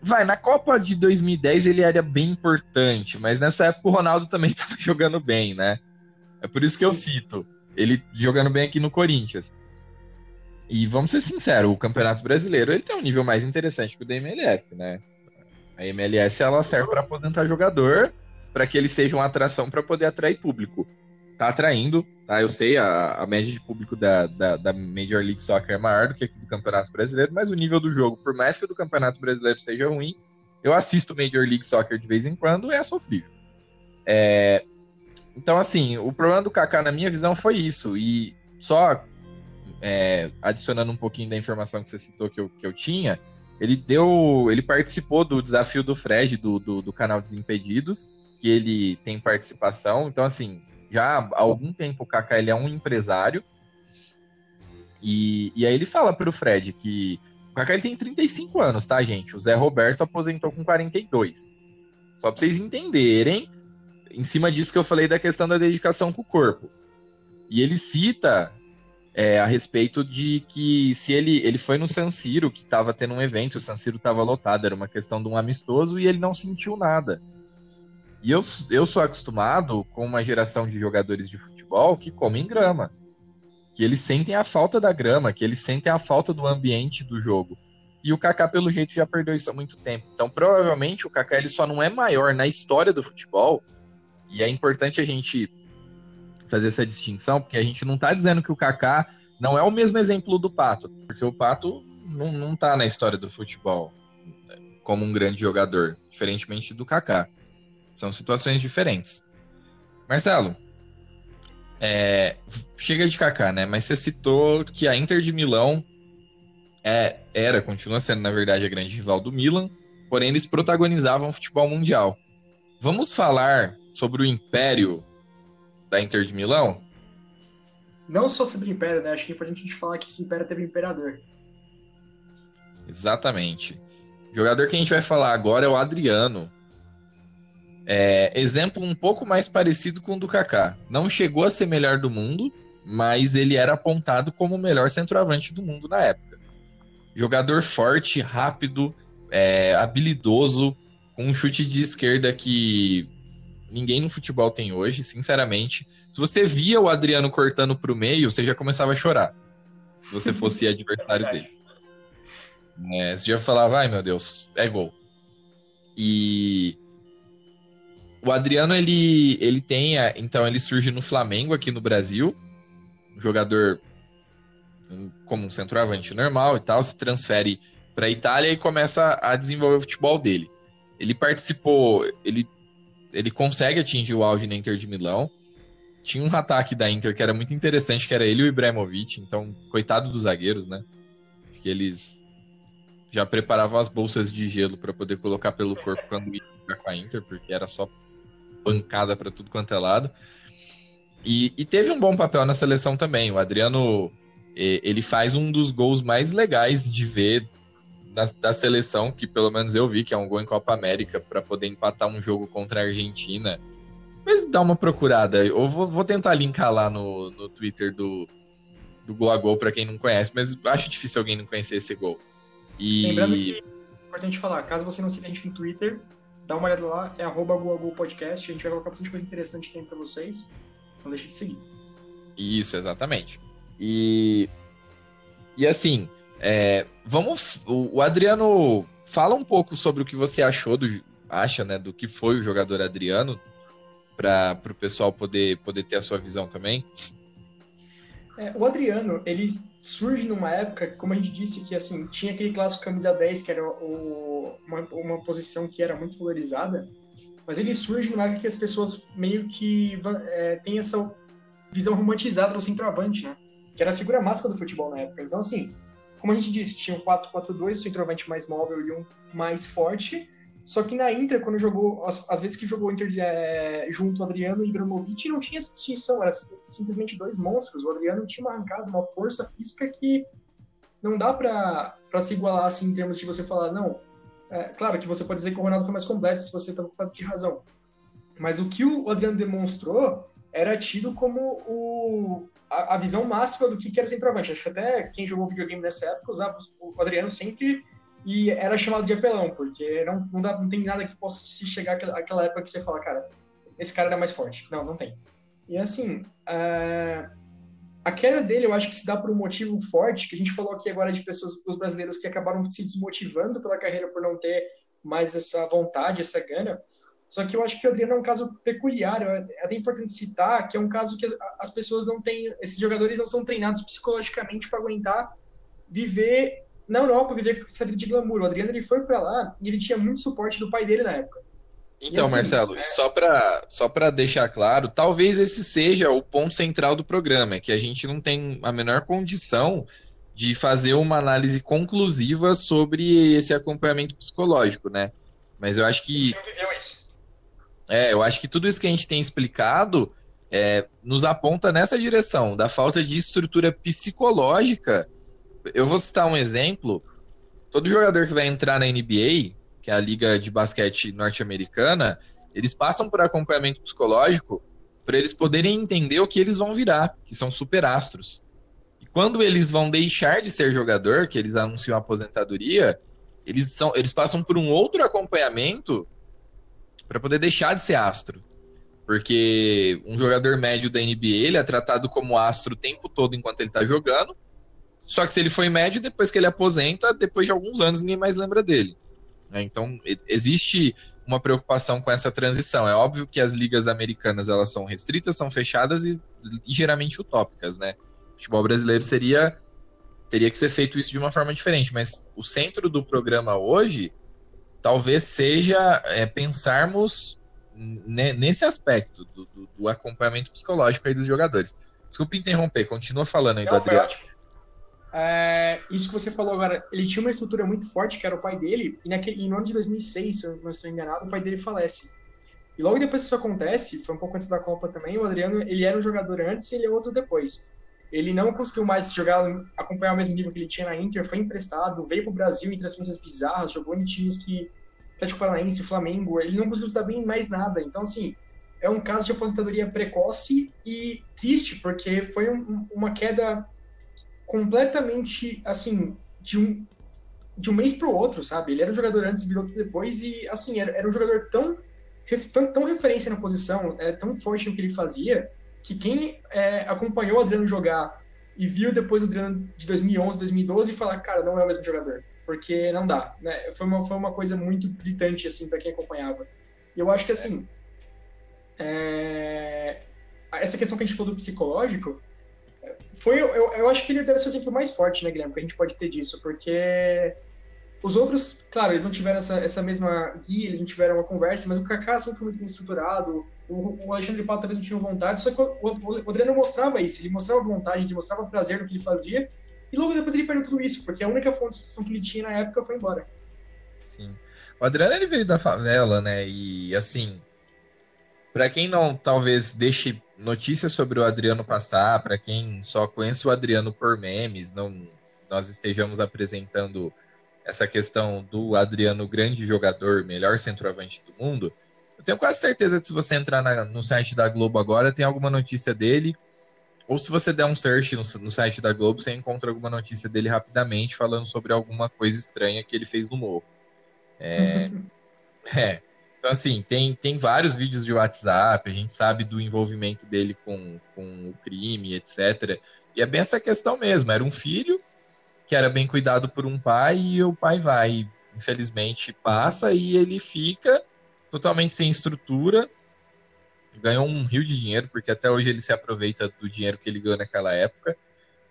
Vai, na Copa de 2010 ele era bem importante, mas nessa época o Ronaldo também estava jogando bem, né? É por isso que eu cito ele jogando bem aqui no Corinthians. E vamos ser sinceros, o Campeonato Brasileiro ele tem um nível mais interessante que o da MLS, né? A MLS ela serve para aposentar jogador, para que ele seja uma atração para poder atrair público. Tá atraindo, tá? Eu sei, a, a média de público da, da, da, Major League Soccer é maior do que aqui do Campeonato Brasileiro, mas o nível do jogo, por mais que o do Campeonato Brasileiro seja ruim, eu assisto Major League Soccer de vez em quando é sofrível. É, então, assim, o problema do Kaká, na minha visão, foi isso. E só é, adicionando um pouquinho da informação que você citou que eu, que eu tinha, ele deu. Ele participou do desafio do Fred, do, do, do canal Desimpedidos, que ele tem participação. Então, assim, já há algum tempo o Kaká ele é um empresário. E, e aí ele fala pro Fred que o Kaká ele tem 35 anos, tá, gente? O Zé Roberto aposentou com 42. Só pra vocês entenderem em cima disso que eu falei da questão da dedicação com o corpo. E ele cita é, a respeito de que se ele, ele foi no San Siro, que estava tendo um evento, o San Siro estava lotado, era uma questão de um amistoso, e ele não sentiu nada. E eu, eu sou acostumado com uma geração de jogadores de futebol que comem grama. Que eles sentem a falta da grama, que eles sentem a falta do ambiente do jogo. E o Kaká, pelo jeito, já perdeu isso há muito tempo. Então, provavelmente, o Kaká ele só não é maior na história do futebol e é importante a gente fazer essa distinção, porque a gente não está dizendo que o Kaká não é o mesmo exemplo do Pato, porque o Pato não, não tá na história do futebol como um grande jogador, diferentemente do Kaká. São situações diferentes. Marcelo, é, chega de Kaká, né? Mas você citou que a Inter de Milão é, era, continua sendo, na verdade, a grande rival do Milan, porém eles protagonizavam o futebol mundial. Vamos falar sobre o império da Inter de Milão? Não só sobre o império, né? Acho que é importante a gente falar que esse império teve um imperador. Exatamente. O jogador que a gente vai falar agora é o Adriano. É, exemplo um pouco mais parecido com o do Kaká. Não chegou a ser melhor do mundo, mas ele era apontado como o melhor centroavante do mundo na época. Jogador forte, rápido, é, habilidoso, com um chute de esquerda que ninguém no futebol tem hoje, sinceramente. Se você via o Adriano cortando para o meio, você já começava a chorar. Se você fosse adversário dele. É, você já falava, ai meu Deus, é gol. E o Adriano, ele, ele tem, então ele surge no Flamengo aqui no Brasil, um jogador como um centroavante normal e tal, se transfere para a Itália e começa a desenvolver o futebol dele. Ele participou, ele ele consegue atingir o auge na Inter de Milão. Tinha um ataque da Inter que era muito interessante, que era ele e o Ibrahimovic. Então, coitado dos zagueiros, né? Que eles já preparavam as bolsas de gelo para poder colocar pelo corpo quando ia com a Inter, porque era só pancada para tudo quanto é lado. E, e, teve um bom papel na seleção também. O Adriano ele faz um dos gols mais legais de ver da, da seleção, que pelo menos eu vi, que é um gol em Copa América, para poder empatar um jogo contra a Argentina. Mas dá uma procurada. Eu vou, vou tentar linkar lá no, no Twitter do, do Gol a Gol para quem não conhece, mas acho difícil alguém não conhecer esse gol. E... Lembrando que é importante falar, caso você não siga a gente no Twitter, dá uma olhada lá, é arroba Podcast, a gente vai colocar bastante coisa interessante tem para vocês, não deixe de seguir. Isso, exatamente. E, e assim, é, vamos. O, Adriano fala um pouco sobre o que você achou do. Acha, né? Do que foi o jogador Adriano, para o pessoal poder, poder ter a sua visão também. É, o Adriano, ele surge numa época, como a gente disse, que assim, tinha aquele clássico camisa 10, que era o, uma, uma posição que era muito valorizada, mas ele surge numa época que as pessoas meio que é, têm essa visão romantizada do centroavante, né? Que era a figura máxima do futebol na época. Então, assim, como a gente disse, tinha um 4-4-2, o centroavante mais móvel e um mais forte, só que na Inter, quando jogou, as, as vezes que jogou Inter é, junto Adriano e Ibrahimovic, não tinha essa distinção, era simplesmente dois monstros. O Adriano tinha uma arrancada, uma força física que não dá para se igualar assim em termos de você falar, não. É, claro que você pode dizer que o Ronaldo foi mais completo se você está com de razão. Mas o que o Adriano demonstrou era tido como o, a, a visão máxima do que, era o centroavante. Acho que até quem jogou videogame nessa época usava o Adriano sempre e era chamado de apelão, porque não, não, dá, não tem nada que possa se chegar àquela, época que você fala, cara, esse cara era mais forte. Não, não tem. E assim, uh, a queda dele eu acho que se dá por um motivo forte, que a gente falou aqui agora de pessoas, os brasileiros que acabaram se desmotivando pela carreira por não ter mais essa vontade, essa gana. Só que eu acho que o Adriano é um caso peculiar, é até importante citar que é um caso que as pessoas não têm, esses jogadores não são treinados psicologicamente para aguentar viver na Europa viver essa vida de glamour. O Adriano ele foi para lá e ele tinha muito suporte do pai dele na época. Então, assim, Marcelo, é... só para só deixar claro, talvez esse seja o ponto central do programa, é que a gente não tem a menor condição de fazer uma análise conclusiva sobre esse acompanhamento psicológico, né? Mas eu acho que. A gente não viveu isso. É, eu acho que tudo isso que a gente tem explicado é, nos aponta nessa direção, da falta de estrutura psicológica eu vou citar um exemplo. Todo jogador que vai entrar na NBA, que é a liga de basquete norte-americana, eles passam por acompanhamento psicológico para eles poderem entender o que eles vão virar, que são superastros. E quando eles vão deixar de ser jogador, que eles anunciam a aposentadoria, eles, são, eles passam por um outro acompanhamento para poder deixar de ser astro. Porque um jogador médio da NBA ele é tratado como astro o tempo todo enquanto ele está jogando, só que se ele foi médio, depois que ele aposenta, depois de alguns anos ninguém mais lembra dele. Né? Então, existe uma preocupação com essa transição. É óbvio que as ligas americanas elas são restritas, são fechadas e, e geralmente utópicas, né? O futebol brasileiro seria teria que ser feito isso de uma forma diferente, mas o centro do programa hoje talvez seja é, pensarmos nesse aspecto do, do, do, acompanhamento psicológico aí dos jogadores. Desculpe interromper, continua falando aí Não, do Adriano. É, isso que você falou agora, ele tinha uma estrutura muito forte, que era o pai dele, e naquele, no ano de 2006, se eu não estou enganado, o pai dele falece. E logo depois que isso acontece, foi um pouco antes da Copa também, o Adriano, ele era um jogador antes e ele é outro depois. Ele não conseguiu mais jogar, acompanhar o mesmo nível que ele tinha na Inter, foi emprestado, veio para o Brasil em transferências bizarras, jogou em times que Atlético Paranaense, Flamengo, ele não conseguiu se dar bem em mais nada. Então, assim, é um caso de aposentadoria precoce e triste, porque foi um, uma queda completamente, assim, de um, de um mês para o outro, sabe? Ele era um jogador antes e virou depois e, assim, era, era um jogador tão, tão, tão referência na posição, é, tão forte no que ele fazia, que quem é, acompanhou o Adriano jogar e viu depois o Adriano de 2011, 2012 e falar, cara, não é o mesmo jogador, porque não dá, né? Foi uma, foi uma coisa muito gritante, assim, para quem acompanhava. E eu acho que, assim, é... essa questão que a gente falou do psicológico, foi, eu, eu acho que ele deve ser o exemplo mais forte, né, Guilherme, que a gente pode ter disso, porque os outros, claro, eles não tiveram essa, essa mesma guia, eles não tiveram uma conversa, mas o Kaká sempre foi muito bem estruturado, o, o Alexandre Pato talvez não tinha vontade, só que o, o, o Adriano mostrava isso, ele mostrava vontade, ele mostrava prazer no que ele fazia, e logo depois ele perdeu tudo isso, porque a única fonte de que ele tinha na época foi embora. Sim. O Adriano ele veio da favela, né? E assim, para quem não talvez deixe notícias sobre o Adriano passar, para quem só conhece o Adriano por memes, não nós estejamos apresentando essa questão do Adriano grande jogador, melhor centroavante do mundo, eu tenho quase certeza que se você entrar na, no site da Globo agora, tem alguma notícia dele, ou se você der um search no, no, site da Globo, você encontra alguma notícia dele rapidamente falando sobre alguma coisa estranha que ele fez no morro. É, é. Então, assim, tem, tem vários vídeos de WhatsApp, a gente sabe do envolvimento dele com, com o crime, etc. E é bem essa questão mesmo. Era um filho que era bem cuidado por um pai e o pai vai, infelizmente, passa e ele fica totalmente sem estrutura. Ganhou um rio de dinheiro, porque até hoje ele se aproveita do dinheiro que ele ganhou naquela época.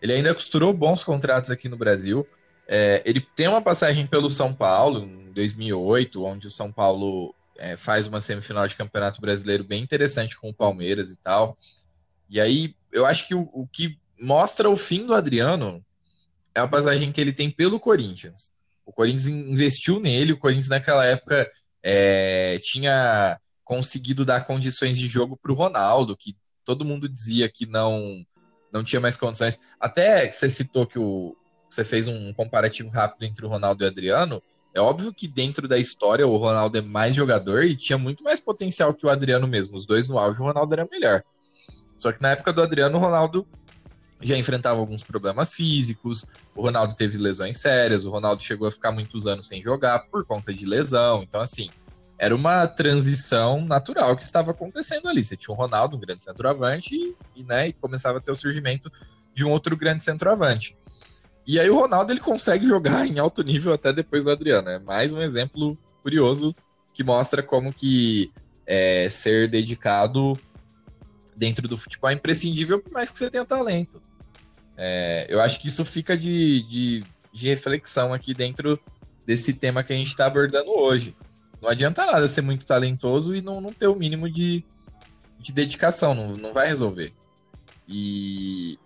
Ele ainda costurou bons contratos aqui no Brasil. É, ele tem uma passagem pelo São Paulo, em 2008, onde o São Paulo é, faz uma semifinal de Campeonato Brasileiro bem interessante com o Palmeiras e tal. E aí, eu acho que o, o que mostra o fim do Adriano é a passagem que ele tem pelo Corinthians. O Corinthians investiu nele, o Corinthians naquela época é, tinha conseguido dar condições de jogo para o Ronaldo, que todo mundo dizia que não não tinha mais condições. Até que você citou que o, você fez um comparativo rápido entre o Ronaldo e o Adriano. É óbvio que dentro da história o Ronaldo é mais jogador e tinha muito mais potencial que o Adriano mesmo. Os dois no auge, o Ronaldo era melhor. Só que na época do Adriano, o Ronaldo já enfrentava alguns problemas físicos, o Ronaldo teve lesões sérias, o Ronaldo chegou a ficar muitos anos sem jogar por conta de lesão. Então, assim, era uma transição natural que estava acontecendo ali. Você tinha o Ronaldo, um grande centroavante, e, né, e começava a ter o surgimento de um outro grande centroavante. E aí o Ronaldo ele consegue jogar em alto nível até depois do Adriano. É mais um exemplo curioso que mostra como que é, ser dedicado dentro do futebol é imprescindível, por mais que você tenha talento. É, eu acho que isso fica de, de, de, reflexão aqui dentro desse tema que a gente está abordando hoje. Não adianta nada ser muito talentoso e não, não ter o mínimo de, de dedicação, não, não vai resolver. E,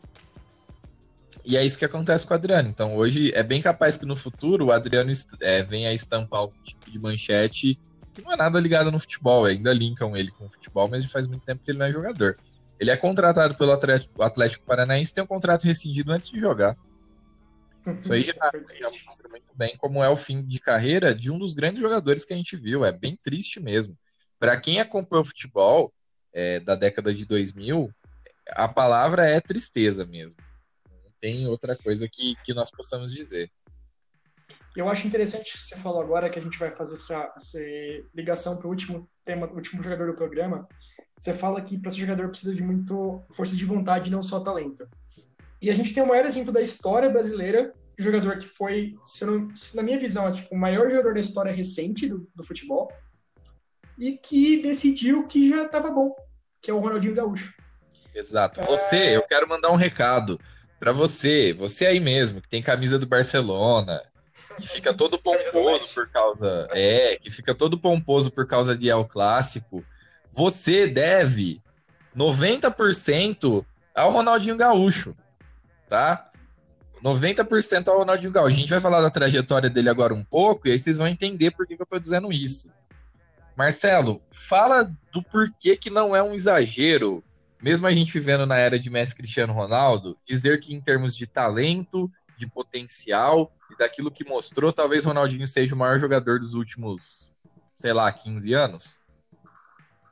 e é isso que acontece com o Adriano. Então, hoje é bem capaz que no futuro o Adriano é, venha a estampar o tipo de manchete que não é nada ligado no futebol, ainda linkam ele com o futebol, mas faz muito tempo que ele não é jogador. Ele é contratado pelo Atlético, Atlético Paranaense tem um contrato rescindido antes de jogar. Isso aí já, já, mostra muito bem como é o fim de carreira de um dos grandes jogadores que a gente viu. É bem triste mesmo. Para quem acompanhou o futebol é, da década de 2000, a palavra é tristeza mesmo. Não tem outra coisa que, que nós possamos dizer. Eu acho interessante que você falou agora que a gente vai fazer essa, essa ligação para o último tema, o último jogador do programa, você fala que para ser jogador precisa de muito força de vontade, não só talento. E a gente tem o maior exemplo da história brasileira de jogador que foi, se não, se na minha visão, é, tipo, o maior jogador da história recente do, do futebol e que decidiu que já estava bom, que é o Ronaldinho Gaúcho. Exato. Você, é... eu quero mandar um recado para você, você aí mesmo, que tem camisa do Barcelona, que fica todo pomposo por causa. É, que fica todo pomposo por causa de El Clássico você deve 90% ao Ronaldinho Gaúcho, tá? 90% ao Ronaldinho Gaúcho. A gente vai falar da trajetória dele agora um pouco e aí vocês vão entender por que, eu tô dizendo isso. Marcelo, fala do porquê que não é um exagero, mesmo a gente vivendo na era de Messi Cristiano Ronaldo, dizer que em termos de talento, de potencial e daquilo que mostrou, talvez Ronaldinho seja o maior jogador dos últimos, sei lá, 15 anos?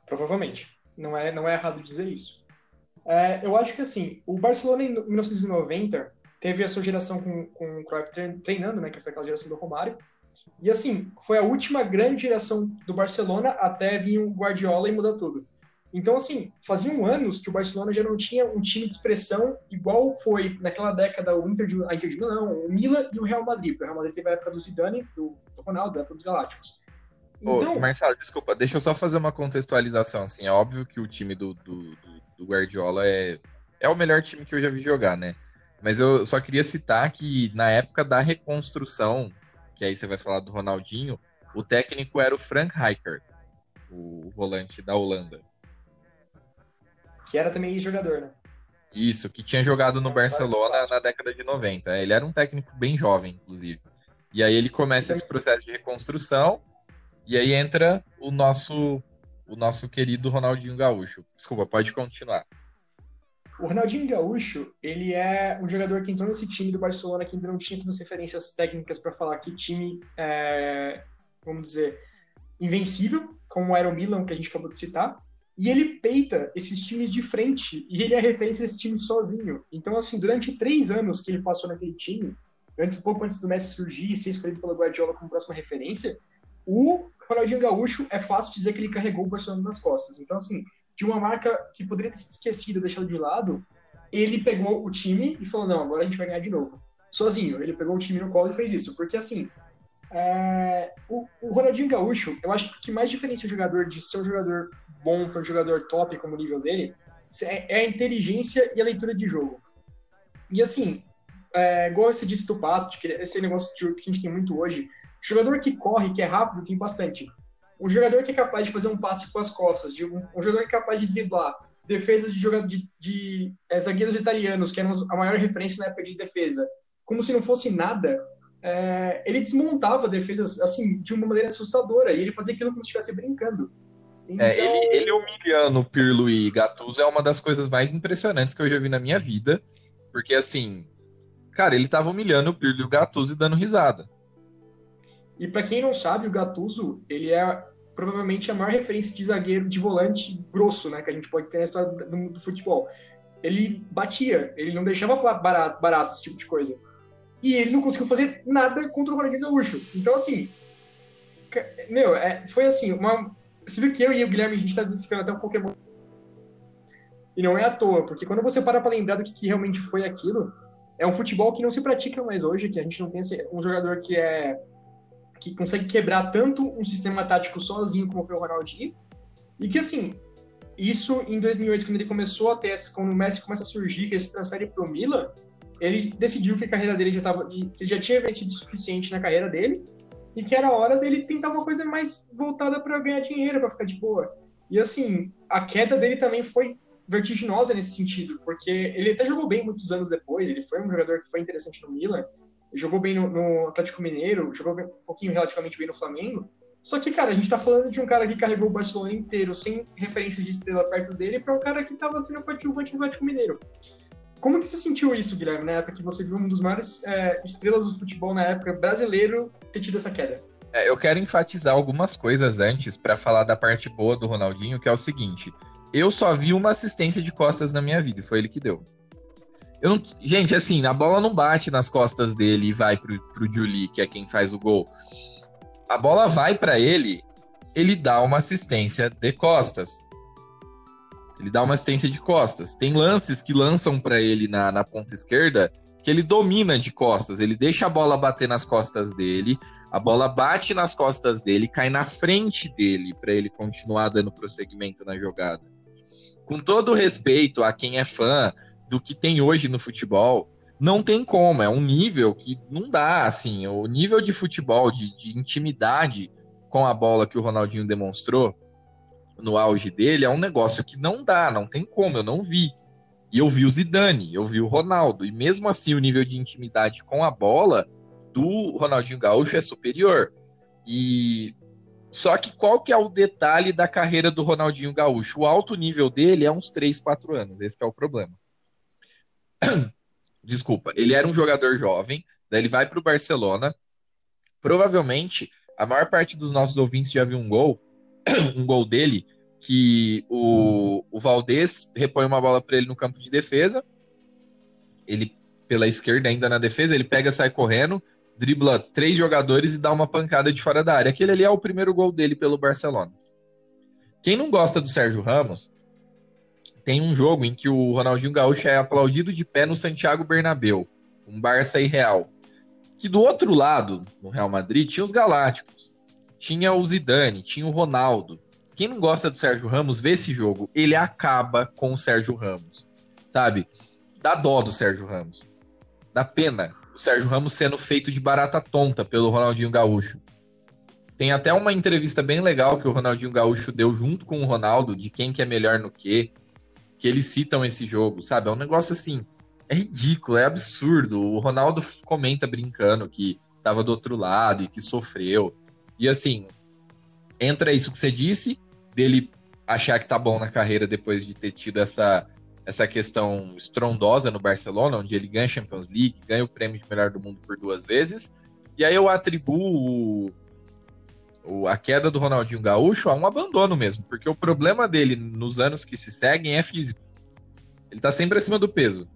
Provavelmente. Não é, não é errado dizer isso. É, eu acho que, assim, o Barcelona em 1990 teve a sua geração com, com o Cruyff treinando, né, que foi aquela geração do Romário. E, assim, foi a última grande geração do Barcelona até vir o Guardiola e mudar tudo. Então, assim, faziam anos que o Barcelona já não tinha um time de expressão igual foi naquela década o Inter de, a Inter de Milão, o Milan e o Real Madrid. O Real Madrid teve a época do Zidane, do, do Ronaldo, da época dos Galácticos. Então... Ô, Marcelo, desculpa, deixa eu só fazer uma contextualização. Assim, é óbvio que o time do, do, do, Guardiola é, é o melhor time que eu já vi jogar, né? Mas eu só queria citar que na época da reconstrução que aí você vai falar do Ronaldinho, o técnico era o Frank Rijkaard, o volante da Holanda. Que era também jogador, né? Isso, que tinha jogado no Barcelona na década de 90. É, ele era um técnico bem jovem, inclusive. E aí ele começa esse processo de reconstrução, e aí entra o nosso o nosso querido Ronaldinho Gaúcho. Desculpa, pode continuar. O Ronaldinho Gaúcho, ele é um jogador que entrou nesse time do Barcelona que ainda não tinha tantas referências técnicas para falar que time, é, vamos dizer, invencível, como era o Milan, que a gente acabou de citar, e ele peita esses times de frente, e ele é referência desse time sozinho. Então, assim, durante três anos que ele passou naquele time, antes, pouco antes do Messi surgir e ser escolhido pelo Guardiola como próxima referência, o Ronaldinho Gaúcho é fácil dizer que ele carregou o Barcelona nas costas. Então, assim, de uma marca que poderia ter sido esquecida, deixada de lado, ele pegou o time e falou: não, agora a gente vai ganhar de novo. Sozinho, ele pegou o time no colo e fez isso. Porque, assim, é... o, o, Ronaldinho Gaúcho, eu acho que mais diferencia o jogador de ser um jogador bom para um jogador top, como o nível dele, é, é a inteligência e a leitura de jogo. E, assim, é, igual você disse do Pato, esse negócio que a gente tem muito hoje, jogador que corre, que é rápido, tem bastante um jogador que é capaz de fazer um passe com as costas, de um, um jogador que é capaz de driblar, defesas de, jogador, de, de é, zagueiros italianos, que eram a maior referência na época de defesa, como se não fosse nada, é, ele desmontava defesas assim de uma maneira assustadora e ele fazia aquilo como se estivesse brincando. Então... É, ele, ele humilhando Pirlo e Gattuso é uma das coisas mais impressionantes que eu já vi na minha vida, porque assim, cara, ele tava humilhando o Pirlo e o Gattuso e dando risada. E para quem não sabe, o Gattuso, ele é provavelmente a maior referência de zagueiro de volante grosso, né, que a gente pode ter na história do, do futebol. Ele batia, ele não deixava barato, barato esse tipo de coisa. E ele não conseguiu fazer nada contra o Ronaldinho Gaúcho. Então, assim, meu, é, foi assim, uma... Você viu que eu e o Guilherme, a gente tá ficando até um Pokémon. E não é à toa, porque quando você para pra lembrar do que, que realmente foi aquilo, é um futebol que não se pratica mais hoje, que a gente não tem um jogador que é que consegue quebrar tanto um sistema tático sozinho como foi o Ronaldinho, e que assim, isso em 2008, quando ele começou a ter, quando o Messi começa a surgir, que ele se transfere para o Milan, ele decidiu que a carreira dele já tava, que já tinha vencido o suficiente na carreira dele, e que era hora dele tentar uma coisa mais voltada para ganhar dinheiro, para ficar de boa. E assim, a queda dele também foi vertiginosa nesse sentido, porque ele até jogou bem muitos anos depois, ele foi um jogador que foi interessante no Milan, jogou bem no, no Atlético Mineiro, jogou bem, um pouquinho relativamente bem no Flamengo. Só que, cara, a gente tá falando de um cara que carregou o Barcelona inteiro sem referências de estrela perto dele para um cara que tava sendo coadjuvante no Atlético Mineiro. Como que você sentiu isso, Guilherme, na época que você viu um dos maiores é, estrelas do futebol na época brasileiro ter tido essa queda? É, eu quero enfatizar algumas coisas antes para falar da parte boa do Ronaldinho, que é o seguinte: eu só vi uma assistência de costas na minha vida e foi ele que deu. Não, gente, assim, a bola não bate nas costas dele e vai pro, pro Juli, que é quem faz o gol. A bola vai para ele, ele dá uma assistência de costas. Ele dá uma assistência de costas. Tem lances que lançam para ele na, na ponta esquerda que ele domina de costas. Ele deixa a bola bater nas costas dele, a bola bate nas costas dele, cai na frente dele para ele continuar dando prosseguimento na jogada. Com todo respeito a quem é fã do que tem hoje no futebol, não tem como. É um nível que não dá, assim. O nível de futebol, de, de intimidade com a bola que o Ronaldinho demonstrou no auge dele é um negócio que não dá, não tem como, eu não vi. E eu vi o Zidane, eu vi o Ronaldo, e mesmo assim o nível de intimidade com a bola do Ronaldinho Gaúcho é superior. E só que qual que é o detalhe da carreira do Ronaldinho Gaúcho? O alto nível dele é uns 3, 4 anos, esse é o problema. Desculpa, ele era um jogador jovem, daí ele vai para o Barcelona. Provavelmente, a maior parte dos nossos ouvintes já viu um gol, um gol dele, que o, o Valdez repõe uma bola para ele no campo de defesa. Ele, pela esquerda, ainda na defesa, ele pega, sai correndo, dribla três jogadores e dá uma pancada de fora da área. Aquele ali é o primeiro gol dele pelo Barcelona. Quem não gosta do Sérgio Ramos tem um jogo em que o Ronaldinho Gaúcho é aplaudido de pé no Santiago Bernabéu, um Barça e Real. Que do outro lado, no Real Madrid, tinha os Galácticos. Tinha o Zidane, tinha o Ronaldo. Quem não gosta do Sérgio Ramos, vê esse jogo. Ele acaba com o Sérgio Ramos. Sabe? Dá dó do Sérgio Ramos. Dá pena o Sérgio Ramos sendo feito de barata tonta pelo Ronaldinho Gaúcho. Tem até uma entrevista bem legal que o Ronaldinho Gaúcho deu junto com o Ronaldo, de quem que é melhor no quê, que eles citam esse jogo, sabe? É um negócio assim, é ridículo, é absurdo. O Ronaldo comenta brincando que estava do outro lado e que sofreu. E assim, entra isso que você disse, dele achar que tá bom na carreira depois de ter tido essa, essa questão estrondosa no Barcelona, onde ele ganha Champions League, ganha o prêmio de melhor do mundo por duas vezes. E aí eu atribuo o, a queda do Ronaldinho Gaúcho a um abandono mesmo, porque o problema dele nos anos que se seguem é físico. Ele tá sempre acima do peso.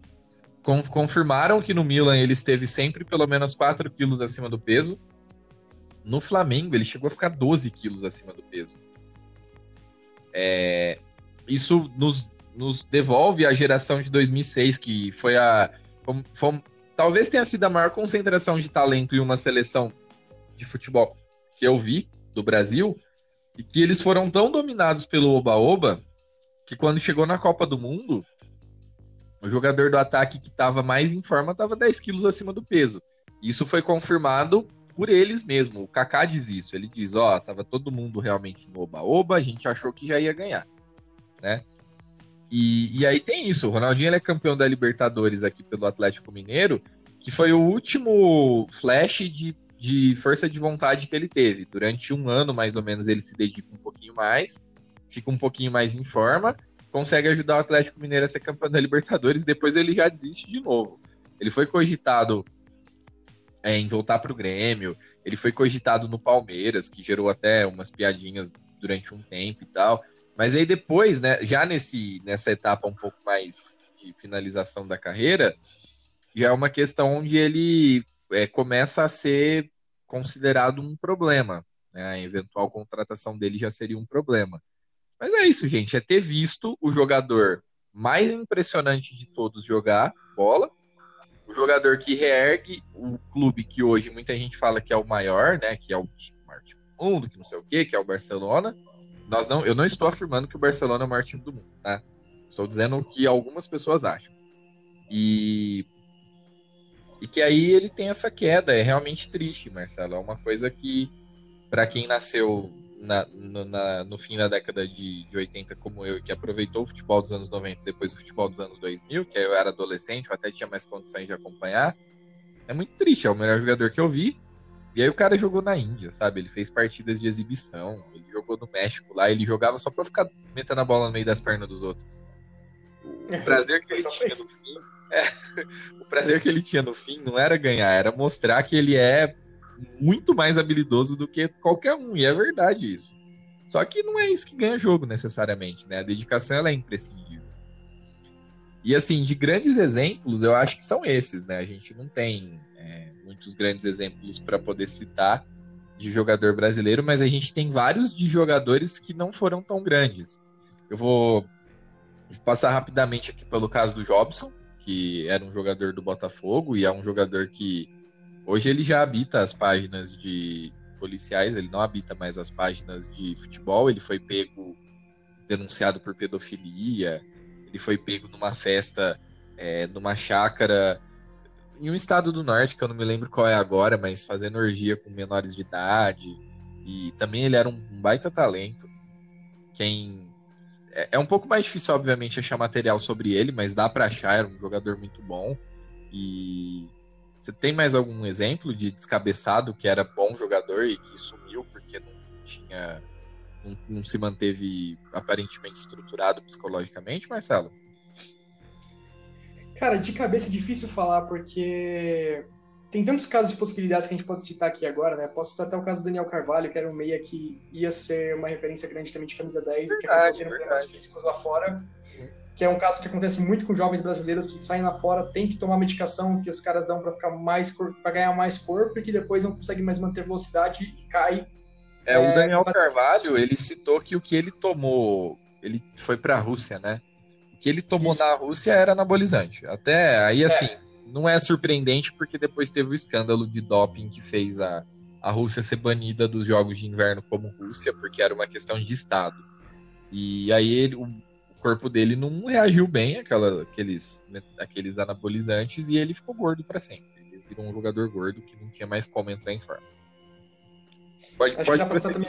Confirmaram que no Milan ele esteve sempre pelo menos 4 quilos acima do peso. No Flamengo ele chegou a ficar 12 quilos acima do peso. É, isso nos, nos devolve a geração de 2006, que foi a. Foi, foi, talvez tenha sido a maior concentração de talento em uma seleção de futebol que eu vi do Brasil, e que eles foram tão dominados pelo Oba-Oba que quando chegou na Copa do Mundo, o jogador do ataque que estava mais em forma estava 10 quilos acima do peso. Isso foi confirmado por eles mesmo. O Kaká diz isso. Ele diz: Ó, tava todo mundo realmente no oba-oba, a gente achou que já ia ganhar, né? E, e aí tem isso. O Ronaldinho é campeão da Libertadores aqui pelo Atlético Mineiro, que foi o último flash de de força de vontade que ele teve. Durante um ano, mais ou menos, ele se dedica um pouquinho mais, fica um pouquinho mais em forma, consegue ajudar o Atlético Mineiro a ser campeão da Libertadores, depois ele já desiste de novo. Ele foi cogitado é, em voltar para o Grêmio, ele foi cogitado no Palmeiras, que gerou até umas piadinhas durante um tempo e tal. Mas aí depois, né, já nesse, nessa etapa um pouco mais de finalização da carreira, já é uma questão onde ele é, começa a ser considerado um problema. Né? A eventual contratação dele já seria um problema. Mas é isso, gente. É ter visto o jogador mais impressionante de todos jogar bola. O jogador que reergue o clube que hoje muita gente fala que é o maior, né? Que é o maior time do mundo, que não sei o quê, que é o Barcelona. Nós não, eu não estou afirmando que o Barcelona é o maior time do mundo, tá? Estou dizendo o que algumas pessoas acham. E e que aí ele tem essa queda. É realmente triste, Marcelo. É uma coisa que, para quem nasceu na, no, na, no, fim da década de, de 80, como eu, que aproveitou o futebol dos anos 90 depois o futebol dos anos 2000, que eu era adolescente, eu até tinha mais condições de acompanhar, é muito triste. É o melhor jogador que eu vi. E aí o cara jogou na Índia, sabe? Ele fez partidas de exibição, ele jogou no México lá, ele jogava só pra ficar metendo a bola no meio das pernas dos outros. O prazer que ele tinha no fim é, o prazer que ele tinha no fim não era ganhar, era mostrar que ele é muito mais habilidoso do que qualquer um, e é verdade isso. Só que não é isso que ganha jogo necessariamente, né? A dedicação ela é imprescindível. E assim, de grandes exemplos, eu acho que são esses, né? A gente não tem é, muitos grandes exemplos para poder citar de jogador brasileiro, mas a gente tem vários de jogadores que não foram tão grandes. Eu vou passar rapidamente aqui pelo caso do Jobson, que era um jogador do Botafogo e é um jogador que hoje ele já habita as páginas de policiais, ele não habita mais as páginas de futebol, ele foi pego denunciado por pedofilia, ele foi pego numa festa, é, numa chácara em um estado do norte, que eu não me lembro qual é agora, mas fazendo orgia com menores de idade. E também ele era um baita talento. Quem é, é um pouco mais difícil, obviamente, achar material sobre ele, mas dá para achar, era um jogador muito bom. E você tem mais algum exemplo de descabeçado que era bom jogador e que sumiu porque não tinha. não, não se manteve aparentemente estruturado psicologicamente, Marcelo? Cara, de cabeça é difícil falar, porque tem tantos casos de possibilidades que a gente pode citar aqui agora, né? Posso citar até o caso do Daniel Carvalho, que era um meia que ia ser uma referência grande também de camisa 10, verdade, que acabou tendo problemas físicos lá fora. Que é um caso que acontece muito com jovens brasileiros que saem lá fora, tem que tomar medicação que os caras dão para ficar mais para ganhar mais corpo e que depois não conseguem mais manter velocidade e cai. É, é o Daniel Carvalho, ele citou que o que ele tomou, ele foi para a Rússia, né? O que ele tomou Isso. na Rússia era anabolizante. Até aí, assim, é não é surpreendente porque depois teve o escândalo de doping que fez a, a Rússia ser banida dos Jogos de Inverno como Rússia, porque era uma questão de Estado. E aí ele, o corpo dele não reagiu bem àquela, àqueles, aqueles anabolizantes e ele ficou gordo para sempre. Ele virou um jogador gordo que não tinha mais como entrar em forma. Pode, acho pode que dá também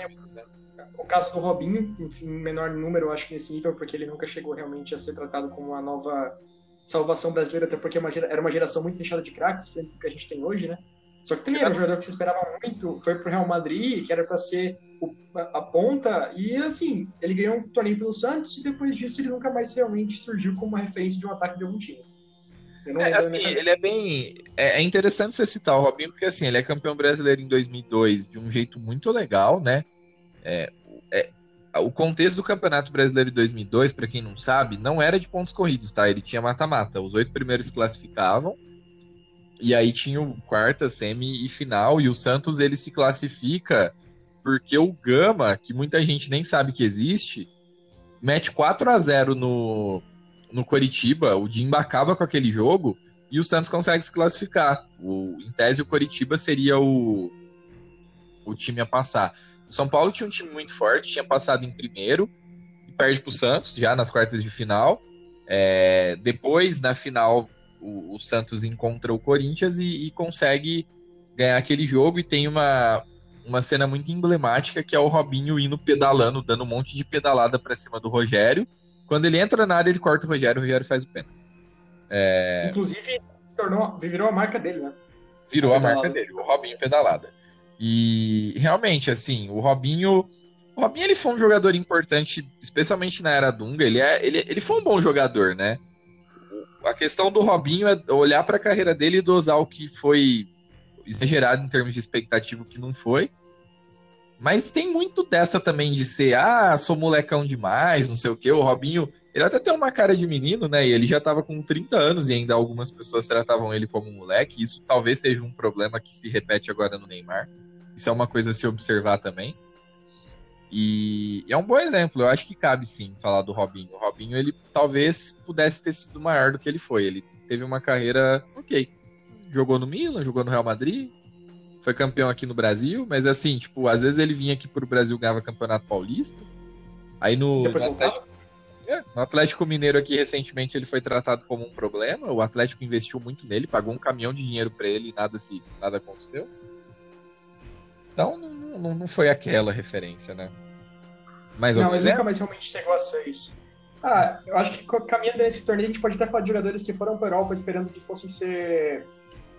o caso do Robinho, em menor número, acho que nesse nível, porque ele nunca chegou realmente a ser tratado como uma nova salvação brasileira, até porque é era uma geração muito fechada de craques, diferente do que a gente tem hoje, né? Só que também era um jogador que se esperava muito, foi pro Real Madrid, que era para ser o, a, ponta, e assim, ele ganhou um torneio pelo Santos, e depois disso ele nunca mais realmente surgiu como uma referência de um ataque de algum time. É, assim, ele é bem. É, é, interessante você citar o Robinho, porque assim, ele é campeão brasileiro em 2002 de um jeito muito legal, né? É, é, o contexto do Campeonato Brasileiro de 2002, para quem não sabe, não era de pontos corridos, tá? Ele tinha mata-mata. Os oito primeiros classificavam e aí tinha o quarta, semi e final. E o Santos ele se classifica porque o Gama, que muita gente nem sabe que existe, mete 4 a 0 no, no Coritiba. O Dimba acaba com aquele jogo e o Santos consegue se classificar. O, em tese, o Coritiba seria o, o time a passar. São Paulo tinha um time muito forte, tinha passado em primeiro e perde para o Santos já nas quartas de final. É, depois, na final, o, o Santos encontra o Corinthians e, e, consegue ganhar aquele jogo. E tem uma, uma cena muito emblemática que é o Robinho indo pedalando, dando um monte de pedalada para cima do Rogério. Quando ele entra na área, ele corta o Rogério, o Rogério faz o pênalti. É... Inclusive, tornou, virou a marca dele, né? Virou a, a marca dele, o Robinho pedalada. E realmente, assim, o Robinho. O Robinho ele foi um jogador importante, especialmente na era Dunga. Ele, é, ele, ele foi um bom jogador, né? a questão do Robinho é olhar para a carreira dele e dosar o que foi exagerado em termos de expectativa, o que não foi. Mas tem muito dessa também de ser, ah, sou molecão demais, não sei o quê. O Robinho, ele até tem uma cara de menino, né? E ele já tava com 30 anos e ainda algumas pessoas tratavam ele como moleque. Isso talvez seja um problema que se repete agora no Neymar. Isso é uma coisa a se observar também. E é um bom exemplo, eu acho que cabe sim falar do Robinho. O Robinho, ele talvez pudesse ter sido maior do que ele foi. Ele teve uma carreira ok. Jogou no Milan, jogou no Real Madrid, foi campeão aqui no Brasil, mas assim, tipo, às vezes ele vinha aqui pro Brasil ganhava campeonato paulista. Aí no, no Atlético, é, no Atlético Mineiro aqui recentemente ele foi tratado como um problema. O Atlético investiu muito nele, pagou um caminhão de dinheiro para ele e nada se nada aconteceu. Então não, não, foi aquela referência, né? Mas não, mas nunca mais realmente chegou a ser isso. Ah, eu acho que caminhando nesse torneio a gente pode até falar de jogadores que foram para a Europa esperando que fossem ser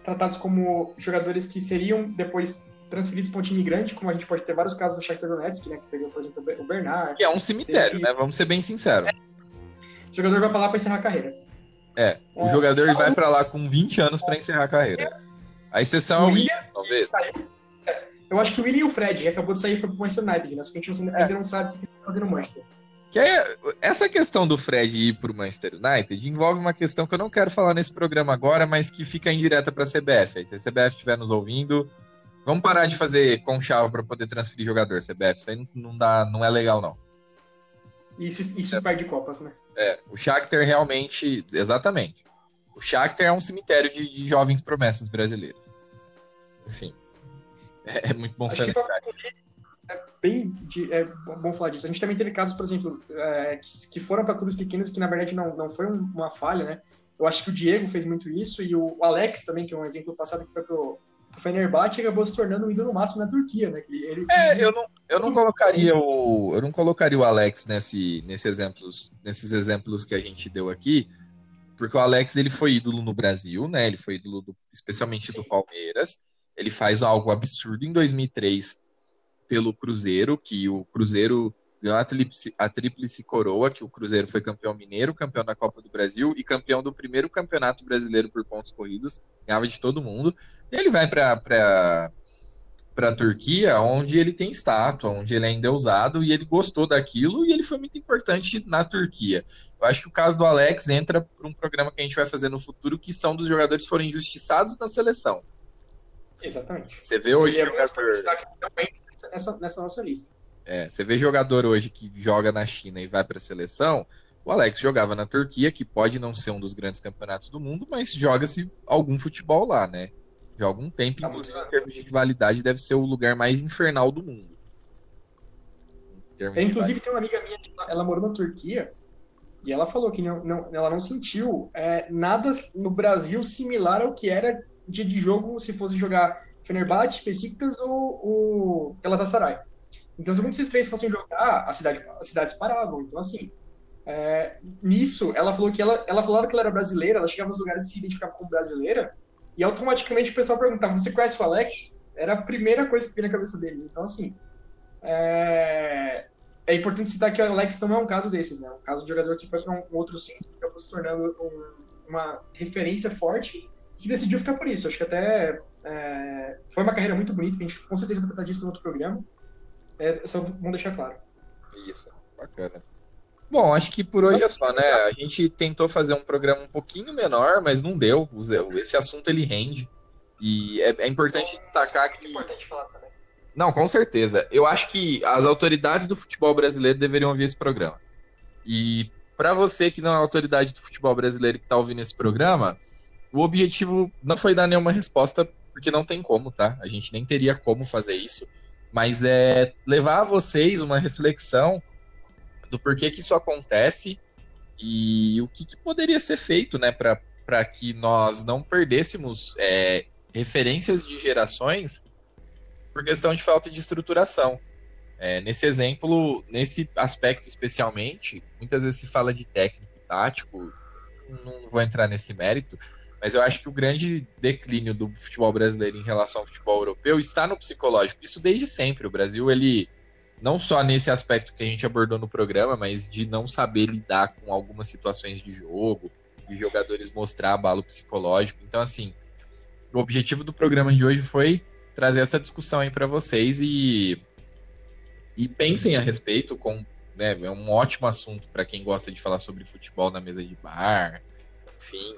tratados como jogadores que seriam depois transferidos para um time grande, como a gente pode ter vários casos do Shakhtar Donetsk, né, que seria, por exemplo, o Bernard. Que é um cemitério, teve... né? Vamos ser bem sinceros. É. O jogador vai para lá para encerrar a carreira. É, o é, jogador vai para lá com 20 anos para encerrar a carreira. A exceção é o William, talvez. Saiu eu acho que o William e o Fred acabou de sair para o Manchester United, né? Só que a gente ainda não sabe o que ele está fazendo no Manchester. Que é, essa questão do Fred ir para o Manchester United envolve uma questão que eu não quero falar nesse programa agora, mas que fica indireta para a CBF. Aí, se a CBF estiver nos ouvindo, vamos parar de fazer conchavo para poder transferir jogador, CBF. Isso aí não, não, dá, não é legal, não. Isso, isso é. perde Copas, né? É, o Shakhtar realmente... Exatamente. O Shakhtar é um cemitério de, de jovens promessas brasileiras. Enfim. É, é muito bom saber. É bem é bom falar disso. A gente também teve casos, por exemplo, é, que, foram para clubes pequenos que na verdade não, não foi uma falha, né? Eu acho que o Diego fez muito isso e o Alex também, que é um exemplo passado que foi pro, pro Fenerbahçe, acabou se tornando um ídolo máximo na Turquia, né? Ele, ele... É, eu não, eu não colocaria o eu não colocaria o Alex nesse, nesse exemplos, nesses exemplos que a gente deu aqui, porque o Alex ele foi ídolo no Brasil, né? Ele foi ídolo do, especialmente Sim. do Palmeiras. Ele faz algo absurdo em 2003 pelo Cruzeiro, que o Cruzeiro ganhou a tríplice, a tríplice coroa, que o Cruzeiro foi campeão mineiro, campeão da Copa do Brasil e campeão do primeiro campeonato brasileiro por pontos corridos, ganhava de todo mundo. E ele vai para a Turquia, onde ele tem estátua, onde ele é endeusado, e ele gostou daquilo, e ele foi muito importante na Turquia. Eu acho que o caso do Alex entra para um programa que a gente vai fazer no futuro, que são dos jogadores que foram injustiçados na seleção. Exatamente. Você vê hoje e jogador. Também nessa, nessa nossa lista. É, você vê jogador hoje que joga na China e vai para a seleção. O Alex jogava na Turquia, que pode não ser um dos grandes campeonatos do mundo, mas joga-se algum futebol lá, né? Joga um tempo, tá inclusive em termos de rivalidade, deve ser o lugar mais infernal do mundo. É, inclusive, tem uma amiga minha que ela morou na Turquia e ela falou que não, não ela não sentiu é, nada no Brasil similar ao que era dia de jogo se fosse jogar Fenerbahçe, Besiktas ou o Galatasaray. Então, se algum desses três fossem jogar, a cidade, as cidades paravam. Então, assim, é, nisso, ela falou que ela, ela falava que ela era brasileira, ela chegava nos lugares e se identificava como brasileira, e automaticamente o pessoal perguntava: Você conhece o Alex? Era a primeira coisa que vinha na cabeça deles. Então, assim, é, é importante citar que o Alex não é um caso desses, né? Um caso de jogador que foi para um outro centro, acabou se tornando um, uma referência forte, que decidiu ficar por isso. Acho que até é, foi uma carreira muito bonita, que a gente com certeza vai tratar disso no outro programa. É só bom deixar claro. Isso, bacana. Bom, acho que por hoje é só, né? A gente tentou fazer um programa um pouquinho menor, mas não deu. Esse assunto ele rende. E é, é importante destacar que. É importante falar também. Não, com certeza. Eu acho que as autoridades do futebol brasileiro deveriam ouvir esse programa. E para você que não é autoridade do futebol brasileiro que está ouvindo esse programa, o objetivo não foi dar nenhuma resposta, porque não tem como, tá? A gente nem teria como fazer isso. Mas é levar a vocês uma reflexão do porquê que isso acontece e o que, que poderia ser feito, né, para que nós não perdêssemos é, referências de gerações por questão de falta de estruturação. É, nesse exemplo, nesse aspecto especialmente, muitas vezes se fala de técnico tático, não vou entrar nesse mérito, mas eu acho que o grande declínio do futebol brasileiro em relação ao futebol europeu está no psicológico. Isso desde sempre. O Brasil, ele não só nesse aspecto que a gente abordou no programa, mas de não saber lidar com algumas situações de jogo, de jogadores mostrar abalo psicológico. Então, assim, o objetivo do programa de hoje foi trazer essa discussão aí para vocês e, e pensem a respeito com né, é um ótimo assunto para quem gosta de falar sobre futebol na mesa de bar, enfim.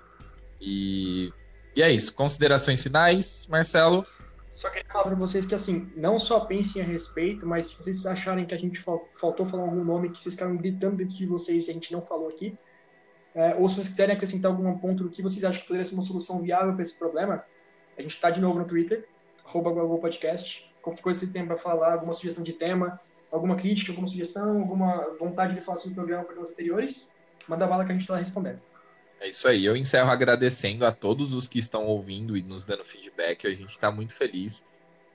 E, e é isso. Considerações finais, Marcelo? Só queria falar para vocês que, assim, não só pensem a respeito, mas se vocês acharem que a gente faltou falar algum nome que vocês ficaram gritando dentro de vocês e a gente não falou aqui, é, ou se vocês quiserem acrescentar algum ponto do que vocês acham que poderia ser uma solução viável para esse problema, a gente está de novo no Twitter, arroba Podcast. Qualquer coisa que você tem para falar, alguma sugestão de tema, alguma crítica, alguma sugestão, alguma vontade de falar sobre o programa para os anteriores, manda bala que a gente está respondendo. É isso aí. Eu encerro agradecendo a todos os que estão ouvindo e nos dando feedback. A gente está muito feliz.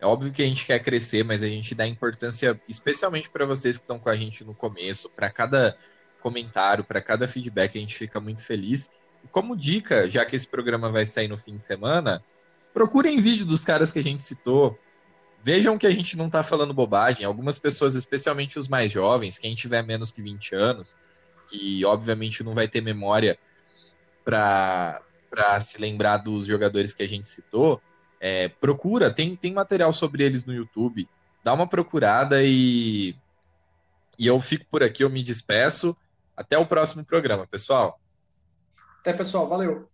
É óbvio que a gente quer crescer, mas a gente dá importância especialmente para vocês que estão com a gente no começo, para cada comentário, para cada feedback, a gente fica muito feliz. E como dica, já que esse programa vai sair no fim de semana, procurem vídeo dos caras que a gente citou. Vejam que a gente não está falando bobagem. Algumas pessoas, especialmente os mais jovens, quem tiver menos que 20 anos, que obviamente não vai ter memória para se lembrar dos jogadores que a gente citou, é, procura, tem, tem material sobre eles no YouTube, dá uma procurada e, e eu fico por aqui, eu me despeço. Até o próximo programa, pessoal. Até, pessoal. Valeu.